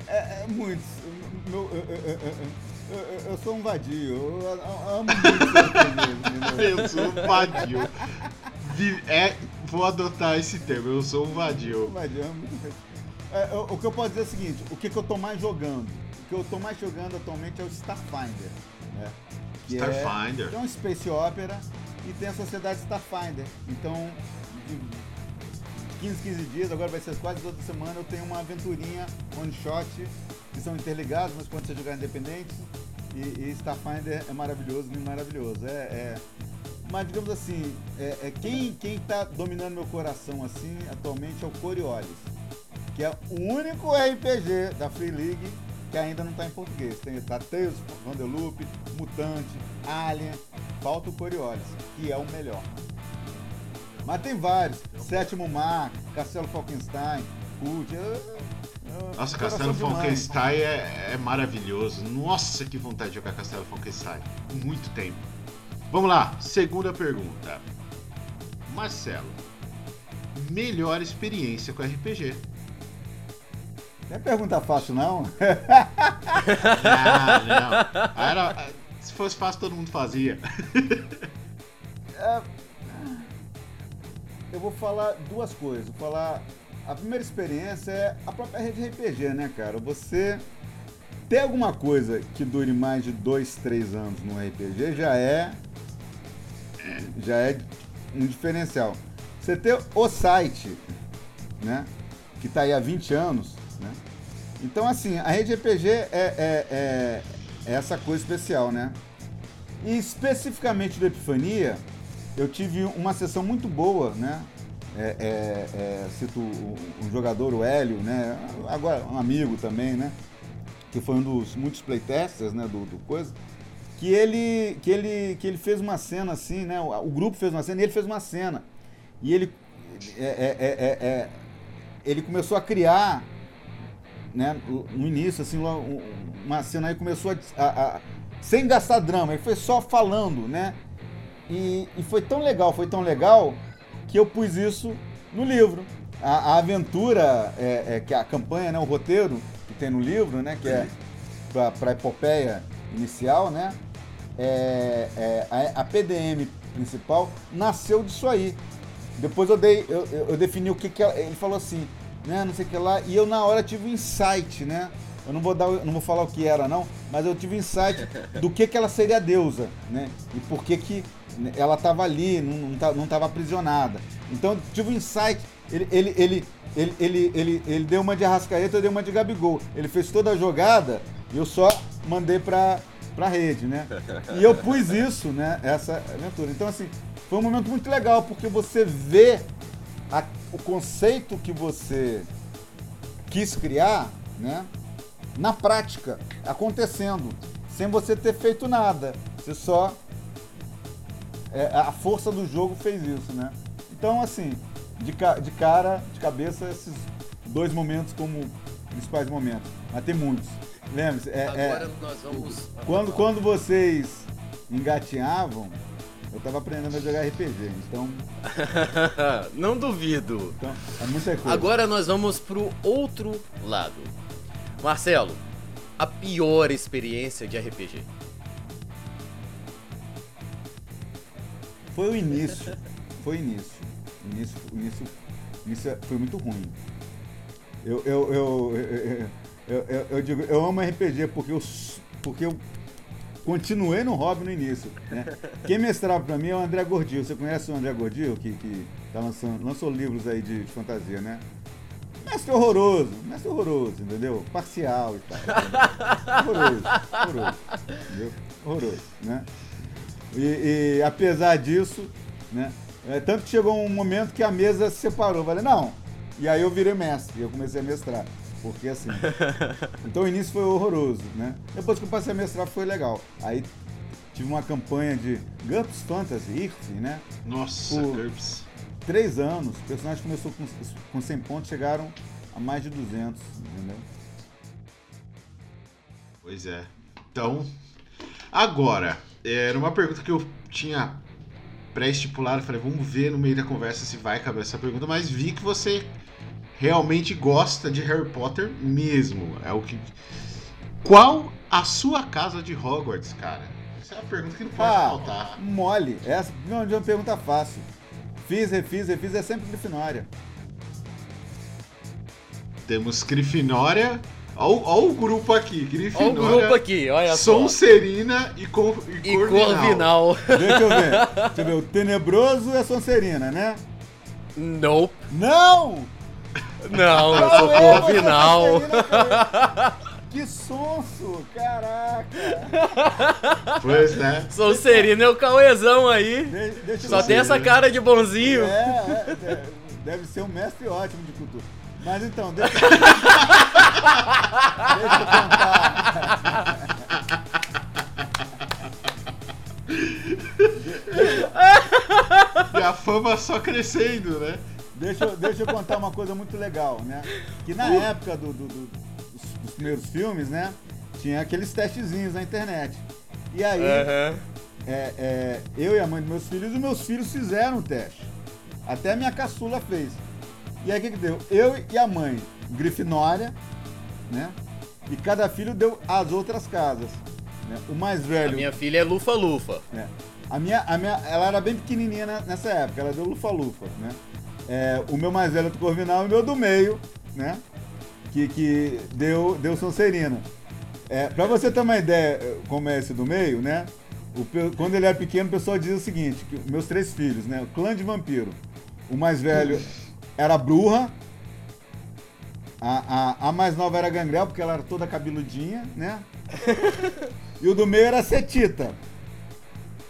É, é muito. Meu, eu, eu- eu- eu- eu- eu sou um vadio. Eu amo muito? Eu sou um vadio. É, vou adotar esse termo. Eu sou um vadio. Vadio. É, o, o que eu posso dizer é o seguinte: o que, que eu tô mais jogando? O que eu tô mais jogando atualmente é o Starfinder. Né? É- Starfinder. que é um Space Opera e tem a Sociedade Starfinder. Então, de 15, 15 dias, agora vai ser quase toda semana, eu tenho uma aventurinha one shot, que são interligados, mas quando você jogar independente. E, e Starfinder é maravilhoso, muito maravilhoso. É, é- mas digamos assim, é, é quem, quem tá dominando meu coração assim atualmente é o Coriolis, que é o único RPG da Free League que ainda não tá em português. Tem Tales, Vanderloop, Mutante, Alien, falta o Coriolis, que é o melhor. Mas tem vários. Sétimo Mar, Castelo Falkenstein, Cult. Nossa, Castelo. Falkenstein é, é maravilhoso. Nossa, que vontade de jogar Castelo Falkenstein. Muito tempo. Vamos lá, segunda pergunta. Marcelo, melhor experiência com RPG? Não é pergunta fácil, não. Ah, não. Era, se fosse fácil, todo mundo fazia. Eu vou falar duas coisas. Vou falar. A primeira experiência é a própria rede RPG, né, cara? Você ter alguma coisa que dure mais de dois, três anos no RPG já é. Já é um diferencial. Você ter o site, né? Que tá aí há 20 anos, né? Então, assim, a rede RPG é, é, é, é essa coisa especial, né? E especificamente do Epifania, eu tive uma sessão muito boa, né? É, é, é, cito o jogador, o Hélio, né? Agora, um amigo também, né? Que foi um dos muitos playtesters, né? Do, do coisa. Que ele, que, ele, que ele fez uma cena assim, né? O, o grupo fez uma cena e ele fez uma cena. E ele, é, é, é, ele começou a criar, né? No início, assim, uma- cena aí começou a, a- a- sem gastar drama, ele foi só falando, né? E, e foi tão legal, foi tão legal que eu pus isso no livro. A, a aventura, é, é, que é a campanha, né, o roteiro que tem no livro, né, que é para a epopeia inicial, né, é, é, a, a PDM principal nasceu disso aí. Depois eu dei, eu, eu- eu defini o que, que ela- ele falou assim, né, não sei o que lá, e eu na hora tive um insight, né? Eu não vou dar, não vou falar o que era não, mas eu tive um insight do que que ela seria a deusa, né? E por que que ela estava ali, não, estava aprisionada. Então tive um insight, ele, ele, ele, ele, ele, ele, ele deu uma de Arrascaeta, eu dei uma de Gabigol. Ele fez toda a jogada e eu só mandei pra, pra rede, né? E eu pus isso, né? Essa aventura. Então, assim, foi um momento muito legal, porque você vê a- o conceito que você quis criar, né? Na prática, acontecendo, sem você ter feito nada. Você só. é, a força do jogo fez isso, né? Então, assim, de, ca- de cara, de cabeça, esses dois momentos como principais momentos. Mas tem muitos. Lembre-se, é, é- Agora nós vamos. quando, quando vocês engatinhavam, eu tava aprendendo a jogar RPG. Então, Não duvido. então é muita coisa. Agora nós vamos pro outro lado. Marcelo, a pior experiência de RPG. Foi o início. Foi o início. O início, o início, o início foi muito ruim. Eu, eu, eu, eu, eu, eu- digo, eu amo RPG porque eu, porque eu continuei no hobby no início. Né? Quem mestrava pra mim é o André Gordil. Você conhece o André Gordil, que, que tá lançando, lançou livros aí de, de fantasia, né? Mestre horroroso, mestre horroroso, entendeu? Parcial e tal. Horroroso, horroroso, entendeu? Horroroso, né? E, e apesar disso, né? É, tanto que chegou um momento que a mesa se separou. Falei, não. E aí eu virei mestre, eu comecei a mestrar. Porque assim. então o início foi horroroso, né? Depois que eu passei a mestrar foi legal. Aí tive uma campanha de GURPS Fantasy, IRF, né? Nossa, O- GURPS. Três anos, o personagem começou com, com 100 pontos, chegaram a mais de 200, entendeu? Pois é. Então, agora, era uma pergunta que eu tinha pré-estipulado. Falei, vamos ver no meio da conversa se vai caber essa pergunta, mas vi que você realmente gosta de Harry Potter mesmo. É o que. Qual a sua casa de Hogwarts, cara? Essa é a pergunta que não pode Ah, faltar. mole. Essa não é uma pergunta fácil. Fiz, refiz, refiz, é sempre Grifinória. Temos Grifinória. Olha o grupo aqui, Olha o Grifinória. grupo aqui, olha só. Sonserina e, Cor e, E Corvinal. Corvinal. Deixa eu ver. Deixa eu ver. O Tenebroso é Sonserina, né? Nope. Não! Não, eu Qual sou Corvinal. Que sonso! Caraca! Pois é. Sonserina é o Cauezão aí. De- deixa Só tem essa cara de bonzinho. É, é, é, deve ser um mestre ótimo de cultura. Mas então, deixa, deixa eu contar. E a fama só crescendo, né? Deixa, eu- deixa eu contar uma coisa muito legal, né? Que na época do- do- do- dos, dos primeiros filmes, né? Tinha aqueles testezinhos na internet. E aí, Aham. é, é, eu e a mãe dos meus filhos, os meus filhos fizeram o teste. Até a minha caçula fez. E aí o que, que deu? Eu e a mãe, Grifinória, né? E cada filho deu as outras casas. né? O mais A velho. minha filha é Lufa Lufa. É. A minha, a minha, ela era bem pequenininha nessa época, ela deu lufa-lufa, né? É, o meu mais velho é do Corvinal e o meu do meio, né? Que, que deu, deu Sonserina. É, pra você ter uma ideia eh, como é esse do meio, né? O quando ele era pequeno, o pessoal dizia o seguinte, que meus três filhos, né? O clã de vampiro. O mais velho era a Bruja, a, a, a mais nova era a Gangrel, porque ela era toda cabeludinha, né? E o do meio era a Cetita.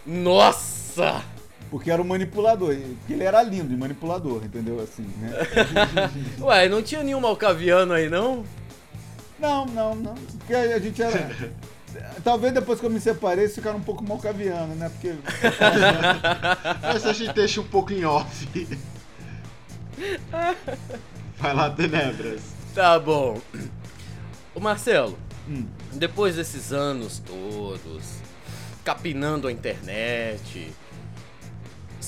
Nossa! Porque era o manipulador. Porque ele era lindo e manipulador, entendeu? Assim, né? Ué, não tinha nenhum malcaviano aí, não? Não, não, não. Porque a gente era. Talvez depois que eu me separei, eles ficaram um pouco malcavianos, né? Porque. Mas a gente deixa um pouco em off. Vai lá, Tenebras. Tá bom. Ô Marcelo, Hum. depois desses anos todos, capinando a internet,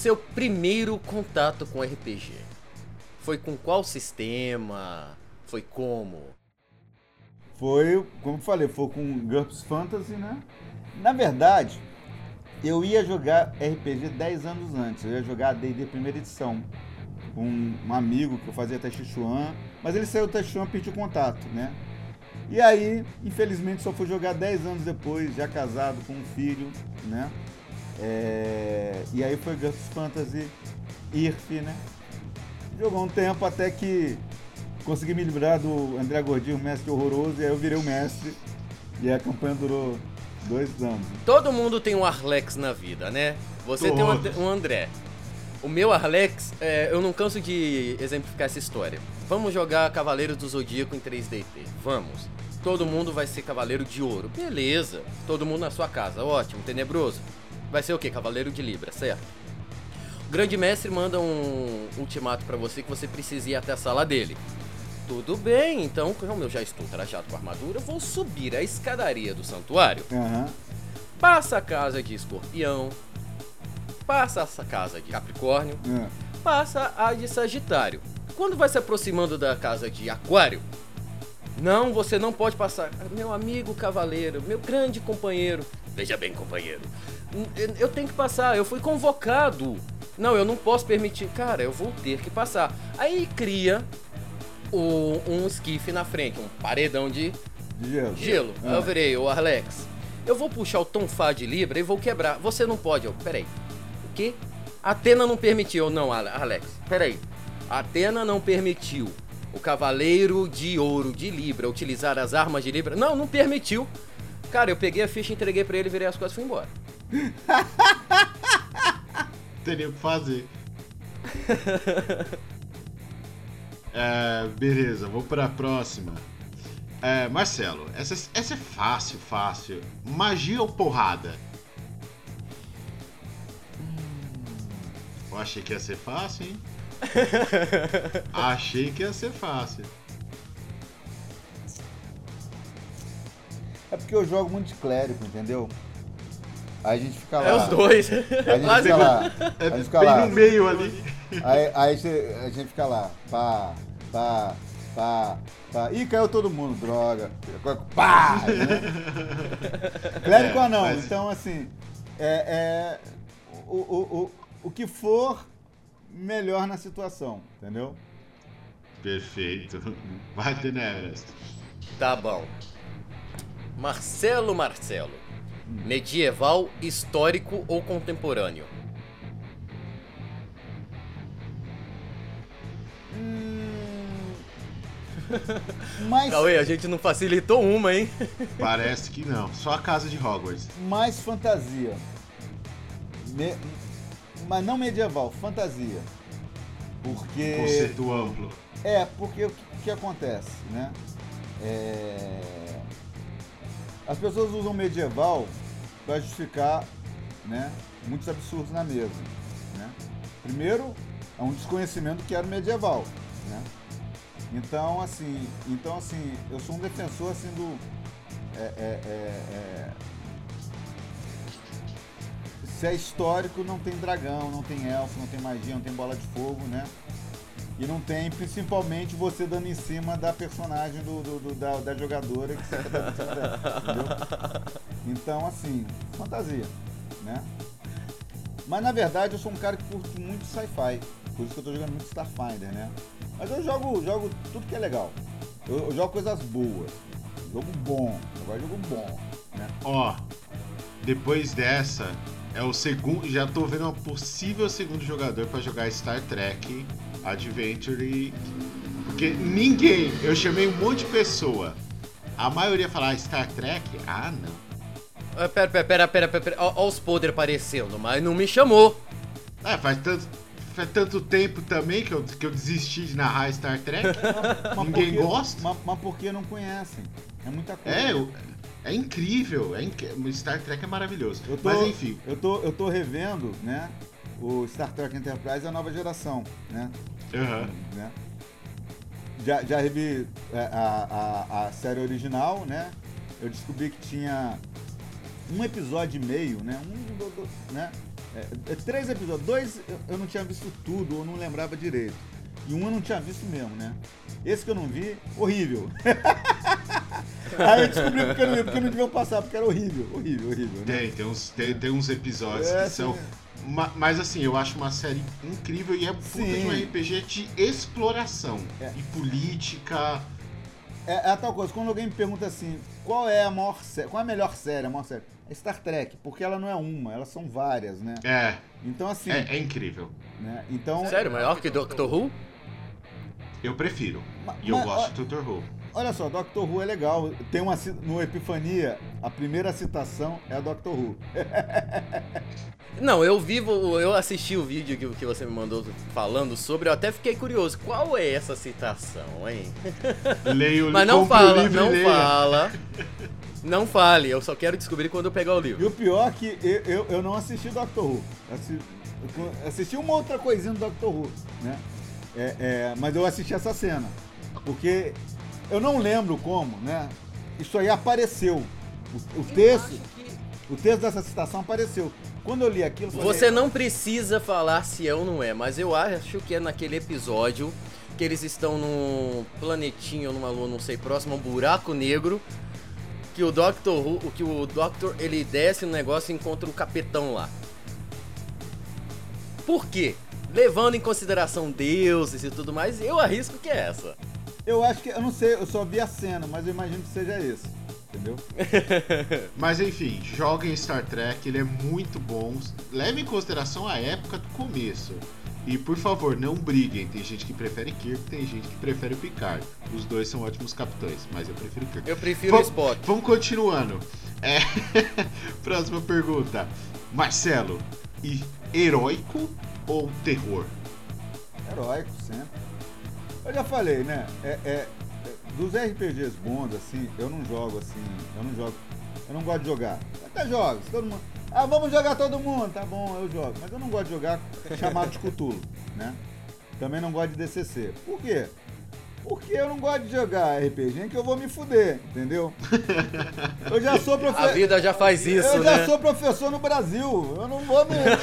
seu primeiro contato com RPG foi com qual sistema? Foi como? Foi, como falei, foi com GURPS Fantasy, né? Na verdade, eu ia jogar RPG 10 anos antes. Eu ia jogar D&D primeira edição. Com um amigo que eu fazia Taichuan, mas ele saiu do Taichuan e perdi o contato, né? E aí, infelizmente, só fui jogar 10 anos depois, já casado com um filho, né? É, E aí foi GURPS Fantasy IRF, né? Jogou um tempo até que consegui me livrar do André Gordinho, mestre horroroso, e aí eu virei o mestre. E a campanha durou dois anos. Todo mundo tem um Arlex na vida, né? Você tem um, Todos. And- um André. O meu Arlex, é, eu não canso de exemplificar essa história. Vamos jogar Cavaleiro do Zodíaco em 3DT. Vamos. Todo mundo vai ser Cavaleiro de Ouro. Beleza. Todo mundo na sua casa. Ótimo. Tenebroso. Vai ser o quê? Cavaleiro de Libra, certo? O grande mestre manda um ultimato pra você que você precisa ir até a sala dele. Tudo bem, então, como eu já estou trajado com armadura, vou subir a escadaria do santuário. Aham. Passa a casa de escorpião, passa essa casa de capricórnio, é. passa a de sagitário. Quando vai se aproximando da casa de aquário, não, você não pode passar. Meu amigo cavaleiro, meu grande companheiro. Veja bem, companheiro. n- Eu tenho que passar, eu fui convocado. Não, eu não posso permitir. Cara, eu vou ter que passar. Aí cria o- um esquife na frente, um paredão de gelo. Gelo. Ah. eu virei, o Arlex. Eu vou puxar o tom Fá de Libra e vou quebrar. Você não pode. Eu, peraí. O quê? Atena não permitiu. Não, Ale- Alex. Peraí. Atena não permitiu o Cavaleiro de Ouro de Libra utilizar as armas de Libra. Não, não permitiu. Cara, eu peguei a ficha, entreguei pra ele, virei as costas e fui embora. Teria o que fazer. É, beleza, vou pra próxima. É, Marcelo, essa, essa é fácil, fácil. Magia ou porrada? Eu achei que ia ser fácil, hein? achei que ia ser fácil. É porque eu jogo muito de clérigo, entendeu? Aí a gente fica lá. É os dois. Aí a gente Quase fica lá. É Aí a gente fica bem lá. no meio ali. Aí, aí a gente fica lá. Pá, pá, pá, pá. Ih, caiu todo mundo, droga. Pá! Né? Clérigo É, ou não? mas- Então, assim, é, é o, o, o, o que for melhor na situação, entendeu? Perfeito. Vai, Teneras. Tá bom. Marcelo Marcelo. Medieval, histórico ou contemporâneo? Hum, mais, Cauê, a gente não facilitou uma, hein? Parece que não. Só a casa de Hogwarts. mais fantasia. Me- mas não medieval, fantasia. Porque. Conceito amplo. É, porque o que, que acontece, né? É, As pessoas usam medieval para justificar né, muitos absurdos na mesa. Né? Primeiro, é um desconhecimento do que era o medieval. Né? Então, assim, então, assim, eu sou um defensor assim, do. é, é, é, é, se é histórico, não tem dragão, não tem elfo, não tem magia, não tem bola de fogo, né? E não tem, principalmente, você dando em cima da personagem do, do- do- da, da jogadora que você tá entendeu? Então, assim, fantasia, né? Mas, na verdade, eu sou um cara que curte muito sci-fi. Por isso que eu tô jogando muito Starfinder, né? Mas eu jogo, jogo tudo que é legal. Eu, eu jogo coisas boas. Jogo bom. De jogo bom, né? Ó, depois dessa, é o segundo. Já tô vendo um possível segundo jogador pra jogar Star Trek Adventure. Porque ninguém. Eu chamei um monte de pessoa. A maioria fala ah, Star Trek? Ah, não. Ah, Pera, pera, pera, pera, pera, pera. Ó, ó os poderes aparecendo, mas não me chamou. É, faz tanto, faz tanto tempo também que eu, que eu desisti de narrar Star Trek. Mas Ninguém porque- gosta? Mas, mas porque não conhecem. É muita coisa. É, eu- é incrível. É inc... Star Trek é maravilhoso. Eu tô, Mas enfim, Eu tô, eu tô revendo, né? O Star Trek Enterprise é a nova geração, né? aham. né? Já, já revi é, a, a, a série original, né? Eu descobri que tinha um episódio e meio, né? Um, do- do- né? É, é, três episódios. Dois eu, eu não tinha visto tudo, ou não lembrava direito. E um eu não tinha visto mesmo, né? Esse que eu não vi, horrível. Aí eu descobri porque eu não vi, porque não deviam passar, porque era horrível, horrível, horrível. Né? Tem, tem uns, tem, tem uns episódios É, que são. sim. Ma- Mas assim, eu acho uma série incrível e é puta Sim. de um RPG de exploração. É. E política. É, é a tal coisa, quando alguém me pergunta assim, qual é a maior série, qual é a melhor série, a maior série? É Star Trek, porque ela não é uma, elas são várias, né? É, Então assim, é, é incrível. né? Então, Sério, maior que Doctor Who? Eu prefiro. Ma- E eu mas, gosto de Doctor Who. olha só, Doctor Who é legal. Tem uma no Epifania, a primeira citação é a Doctor Who. Não, eu vivo, eu assisti o vídeo que, que você me mandou falando sobre, eu até fiquei curioso. Qual é essa citação, hein? Leio Mas não fala, livro e não leia. fala. Não fale, eu só quero descobrir quando eu pegar o E livro. o pior é que eu, eu, eu não assisti Doctor Who. Assi- eu assisti uma outra coisinha do Doctor Who, né? É, é, mas eu assisti essa cena. Porque eu não lembro como, né? Isso aí apareceu. O, o texto, o texto dessa citação apareceu. Quando eu li aquilo, eu falei, Você não precisa falar se é ou não é, mas eu acho que é naquele episódio que eles estão num planetinho numa lua, não sei, próximo a um buraco negro, que o Doctor Who, que o Doctor ele desce no negócio e encontra o capitão lá. Por quê? Levando em consideração deuses e tudo mais, eu arrisco que é essa. Eu acho que, eu não sei, eu só vi a cena, mas eu imagino que seja esse. Entendeu? Mas enfim, joguem Star Trek, ele é muito bom. Leve em consideração a época do começo. E por favor, não briguem. Tem gente que prefere Kirk, tem gente que prefere o Picard. Os dois são ótimos capitães, mas eu prefiro Kirk. Eu prefiro o Vam- Spock. Vamos continuando. É, Próxima pergunta. Marcelo, e heróico ou terror? Heróico, sempre. Eu já falei, né? É, é, é, dos RPGs bons, assim, eu não jogo assim. Eu não jogo. Eu não gosto de jogar. Até jogo, todo mundo. Ah, vamos jogar todo mundo. Tá bom, eu jogo. Mas eu não gosto de jogar chamado de Cthulhu, né? Também não gosto de DCC. Por quê? Porque eu não gosto de jogar RPG que eu vou me fuder, entendeu? Eu já sou professor. A vida já faz isso, eu né? já sou professor no Brasil. Eu não vou me. É.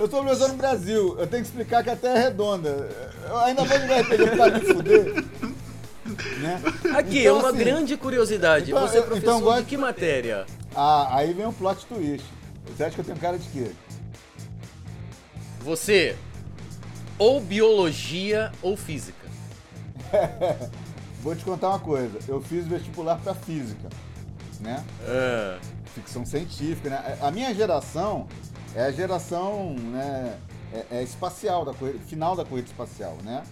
Eu sou professor no Brasil. Eu tenho que explicar que a Terra é redonda. Eu ainda vou jogar RPG pra me fuder. Né? Aqui, Então, uma assim, grande curiosidade. então, Você é então professor gosto- de que matéria? Ah, aí vem um plot twist. Você acha que eu tenho cara de quê? Você ou biologia ou física. Vou te contar uma coisa. Eu fiz vestibular pra física, né? Ah, ficção científica, né? A minha geração é a geração, né, é, é espacial da corrida, final da corrida espacial, né?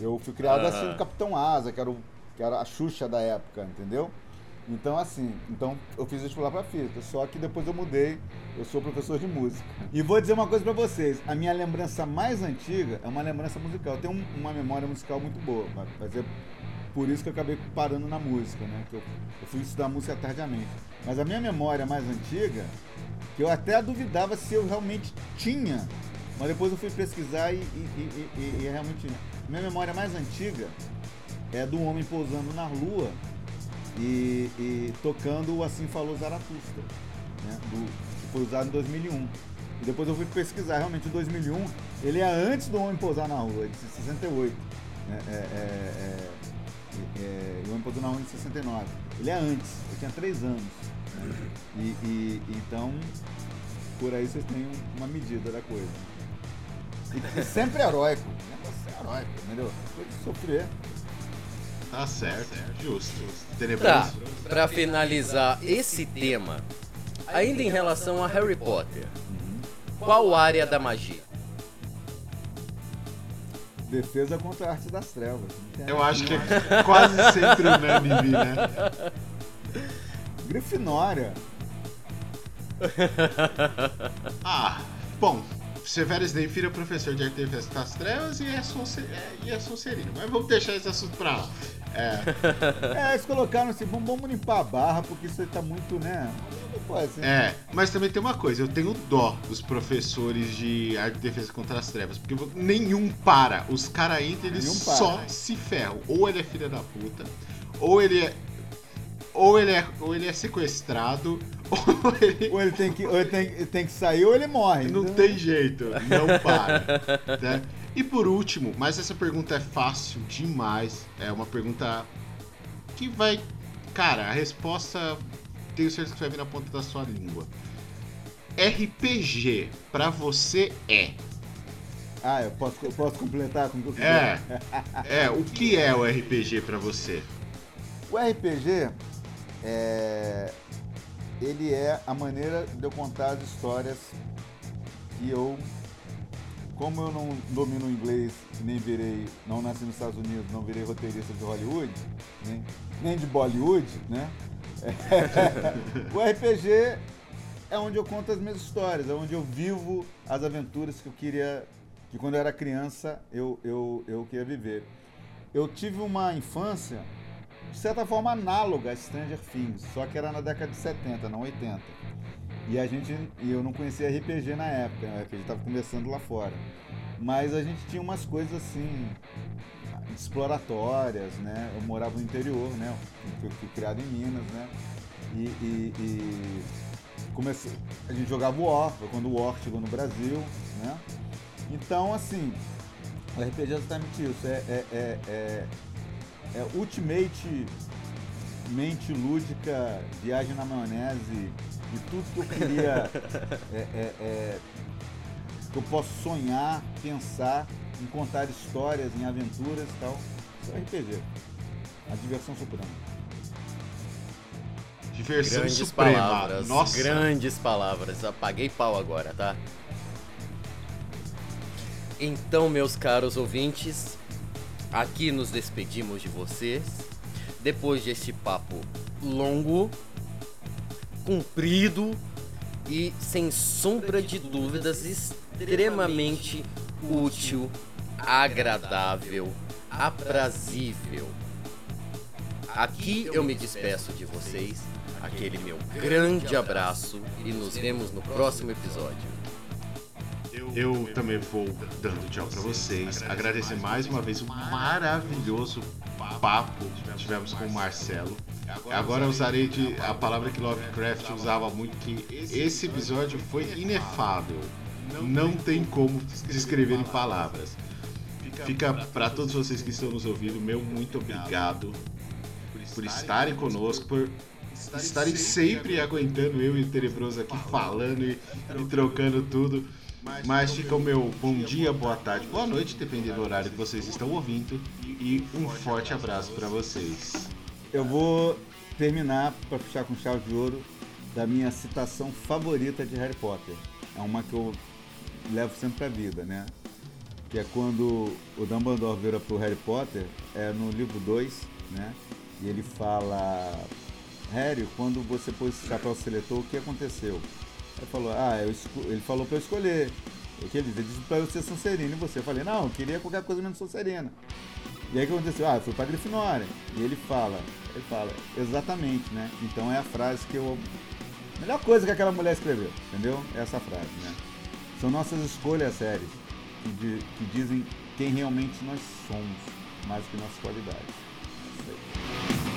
Eu fui criado Aham. assim o Capitão Asa, que era, o, que era a Xuxa da época, entendeu? Então assim, então eu fiz vestibular para física, só que depois eu mudei, eu sou professor de música. E vou dizer uma coisa para vocês, a minha lembrança mais antiga é uma lembrança musical. Eu tenho um- uma memória musical muito boa, mas- é por isso que eu acabei parando na música, né? Que eu, eu fui estudar música tardiamente. Mas a minha memória mais antiga, que eu até duvidava se eu realmente tinha, mas depois eu fui pesquisar e, e- e- e- realmente. Minha memória mais antiga é do homem pousando na lua e, e tocando o Assim Falou Zaratustra, né? Do, que foi usado em 2001. E depois eu fui pesquisar, realmente em 2001, ele é antes do Homem Pousar na Lua, é de 68. né? É, é, é, é, e o Homem Pousou na Lua em 69. Ele é antes, eu tinha 3 anos. né? E, e- então, por aí vocês têm uma medida da coisa. E, e sempre heróico. Negócio é heróico, entendeu? Coisa de sofrer. Tá certo, justo. Tá, Tenebroso. pra finalizar esse tema, ainda em relação a Harry Potter, qual área da magia? Defesa contra a arte das trevas. Eu acho que é quase sempre unânime, né? Grifinória. Ah, bom. Severus Snape é professor de artefatos das trevas e é, sonse... é, e é Sonserino. Mas vamos deixar esse assunto pra lá. É, É, eles colocaram assim, vamos, vamos limpar a barra, porque isso aí tá muito, né? Pode ser. é, mas também tem uma coisa, eu tenho dó dos professores de arte e defesa contra as trevas, porque nenhum para. Os caras entram, eles para. só se ferram. Ou ele é filho da puta, ou ele é. Ou ele é, ou ele é sequestrado, ou ele Ou ele tem que, ou ele tem, tem que sair ou ele morre. Não Então, tem jeito, não para. né? E por último, mas essa pergunta é fácil demais. É uma pergunta que vai. Cara, a resposta tenho certeza que vai vir na ponta da sua língua. RPG pra você é. Ah, eu posso, eu posso completar com o que eu quiser. É. É, o que é o RPG pra você? O RPG é. Ele é a maneira de eu contar as histórias que eu. Como eu não domino inglês, nem virei. não nasci nos Estados Unidos, não virei roteirista de Hollywood, nem, nem de Bollywood, né? o RPG é onde eu conto as minhas histórias, é onde eu vivo as aventuras que eu queria. que quando eu era criança eu, eu, eu queria viver. Eu tive uma infância de certa forma análoga a Stranger Things, só que era na década de 70, não 80. E a gente, eu não conhecia RPG na época, né, a gente estava começando lá fora. Mas a gente tinha umas coisas assim exploratórias, né? Eu morava no interior, né? Eu fui criado em Minas, né? E, e, e comecei, a gente jogava War, foi quando o War chegou no Brasil, né? Então, assim, o RPG é exatamente isso, é, é, é, é é ultimate mente lúdica, viagem na maionese e tudo que eu queria é, é, é, que eu posso sonhar, pensar em contar histórias, em aventuras e tal. Isso é RPG. A diversão suprema. Diversão Grandes suprema. palavras. Nossa. Grandes palavras. Apaguei pau agora, tá? Então, meus caros ouvintes, aqui nos despedimos de vocês. Depois deste papo longo, comprido e sem sombra de dúvidas extremamente útil, agradável, aprazível. Aqui eu me despeço de vocês, aquele meu grande abraço e nos vemos no próximo episódio. Eu também vou dando tchau para vocês. Agradecer mais uma vez o maravilhoso papo que tivemos com o Marcelo. Agora usarei de, a palavra que Lovecraft usava muito, que esse episódio foi inefável. Não tem como descrever em palavras. Fica para todos vocês que estão nos ouvindo, meu muito obrigado por estarem conosco, por estarem sempre aguentando eu e o Tenebroso aqui falando e, e trocando tudo. Mas fica o meu bom dia, boa tarde, boa noite, dependendo do horário que vocês estão ouvindo. E um forte abraço para vocês. Eu vou terminar para fechar com chave de ouro da minha citação favorita de Harry Potter. É uma que eu levo sempre pra vida, né? Que é quando o Dumbledore vira pro Harry Potter, é no livro 2, né? E ele fala: Harry, quando você pôs esse chapéu seletor, o que aconteceu? Ele falou: Ah, ele falou para eu escolher. O que ele disse? Pra eu ser Sonserina. E você? Eu falei: Não, eu queria qualquer coisa menos Sonserina. E aí o que aconteceu? Ah, eu fui pra Grifinória. E ele fala: Ele fala, exatamente, né? Então é a frase que eu. Melhor coisa que aquela mulher escreveu, entendeu? Essa frase, né? São nossas escolhas sérias que, que dizem quem realmente nós somos, mais que nossas qualidades. É isso aí.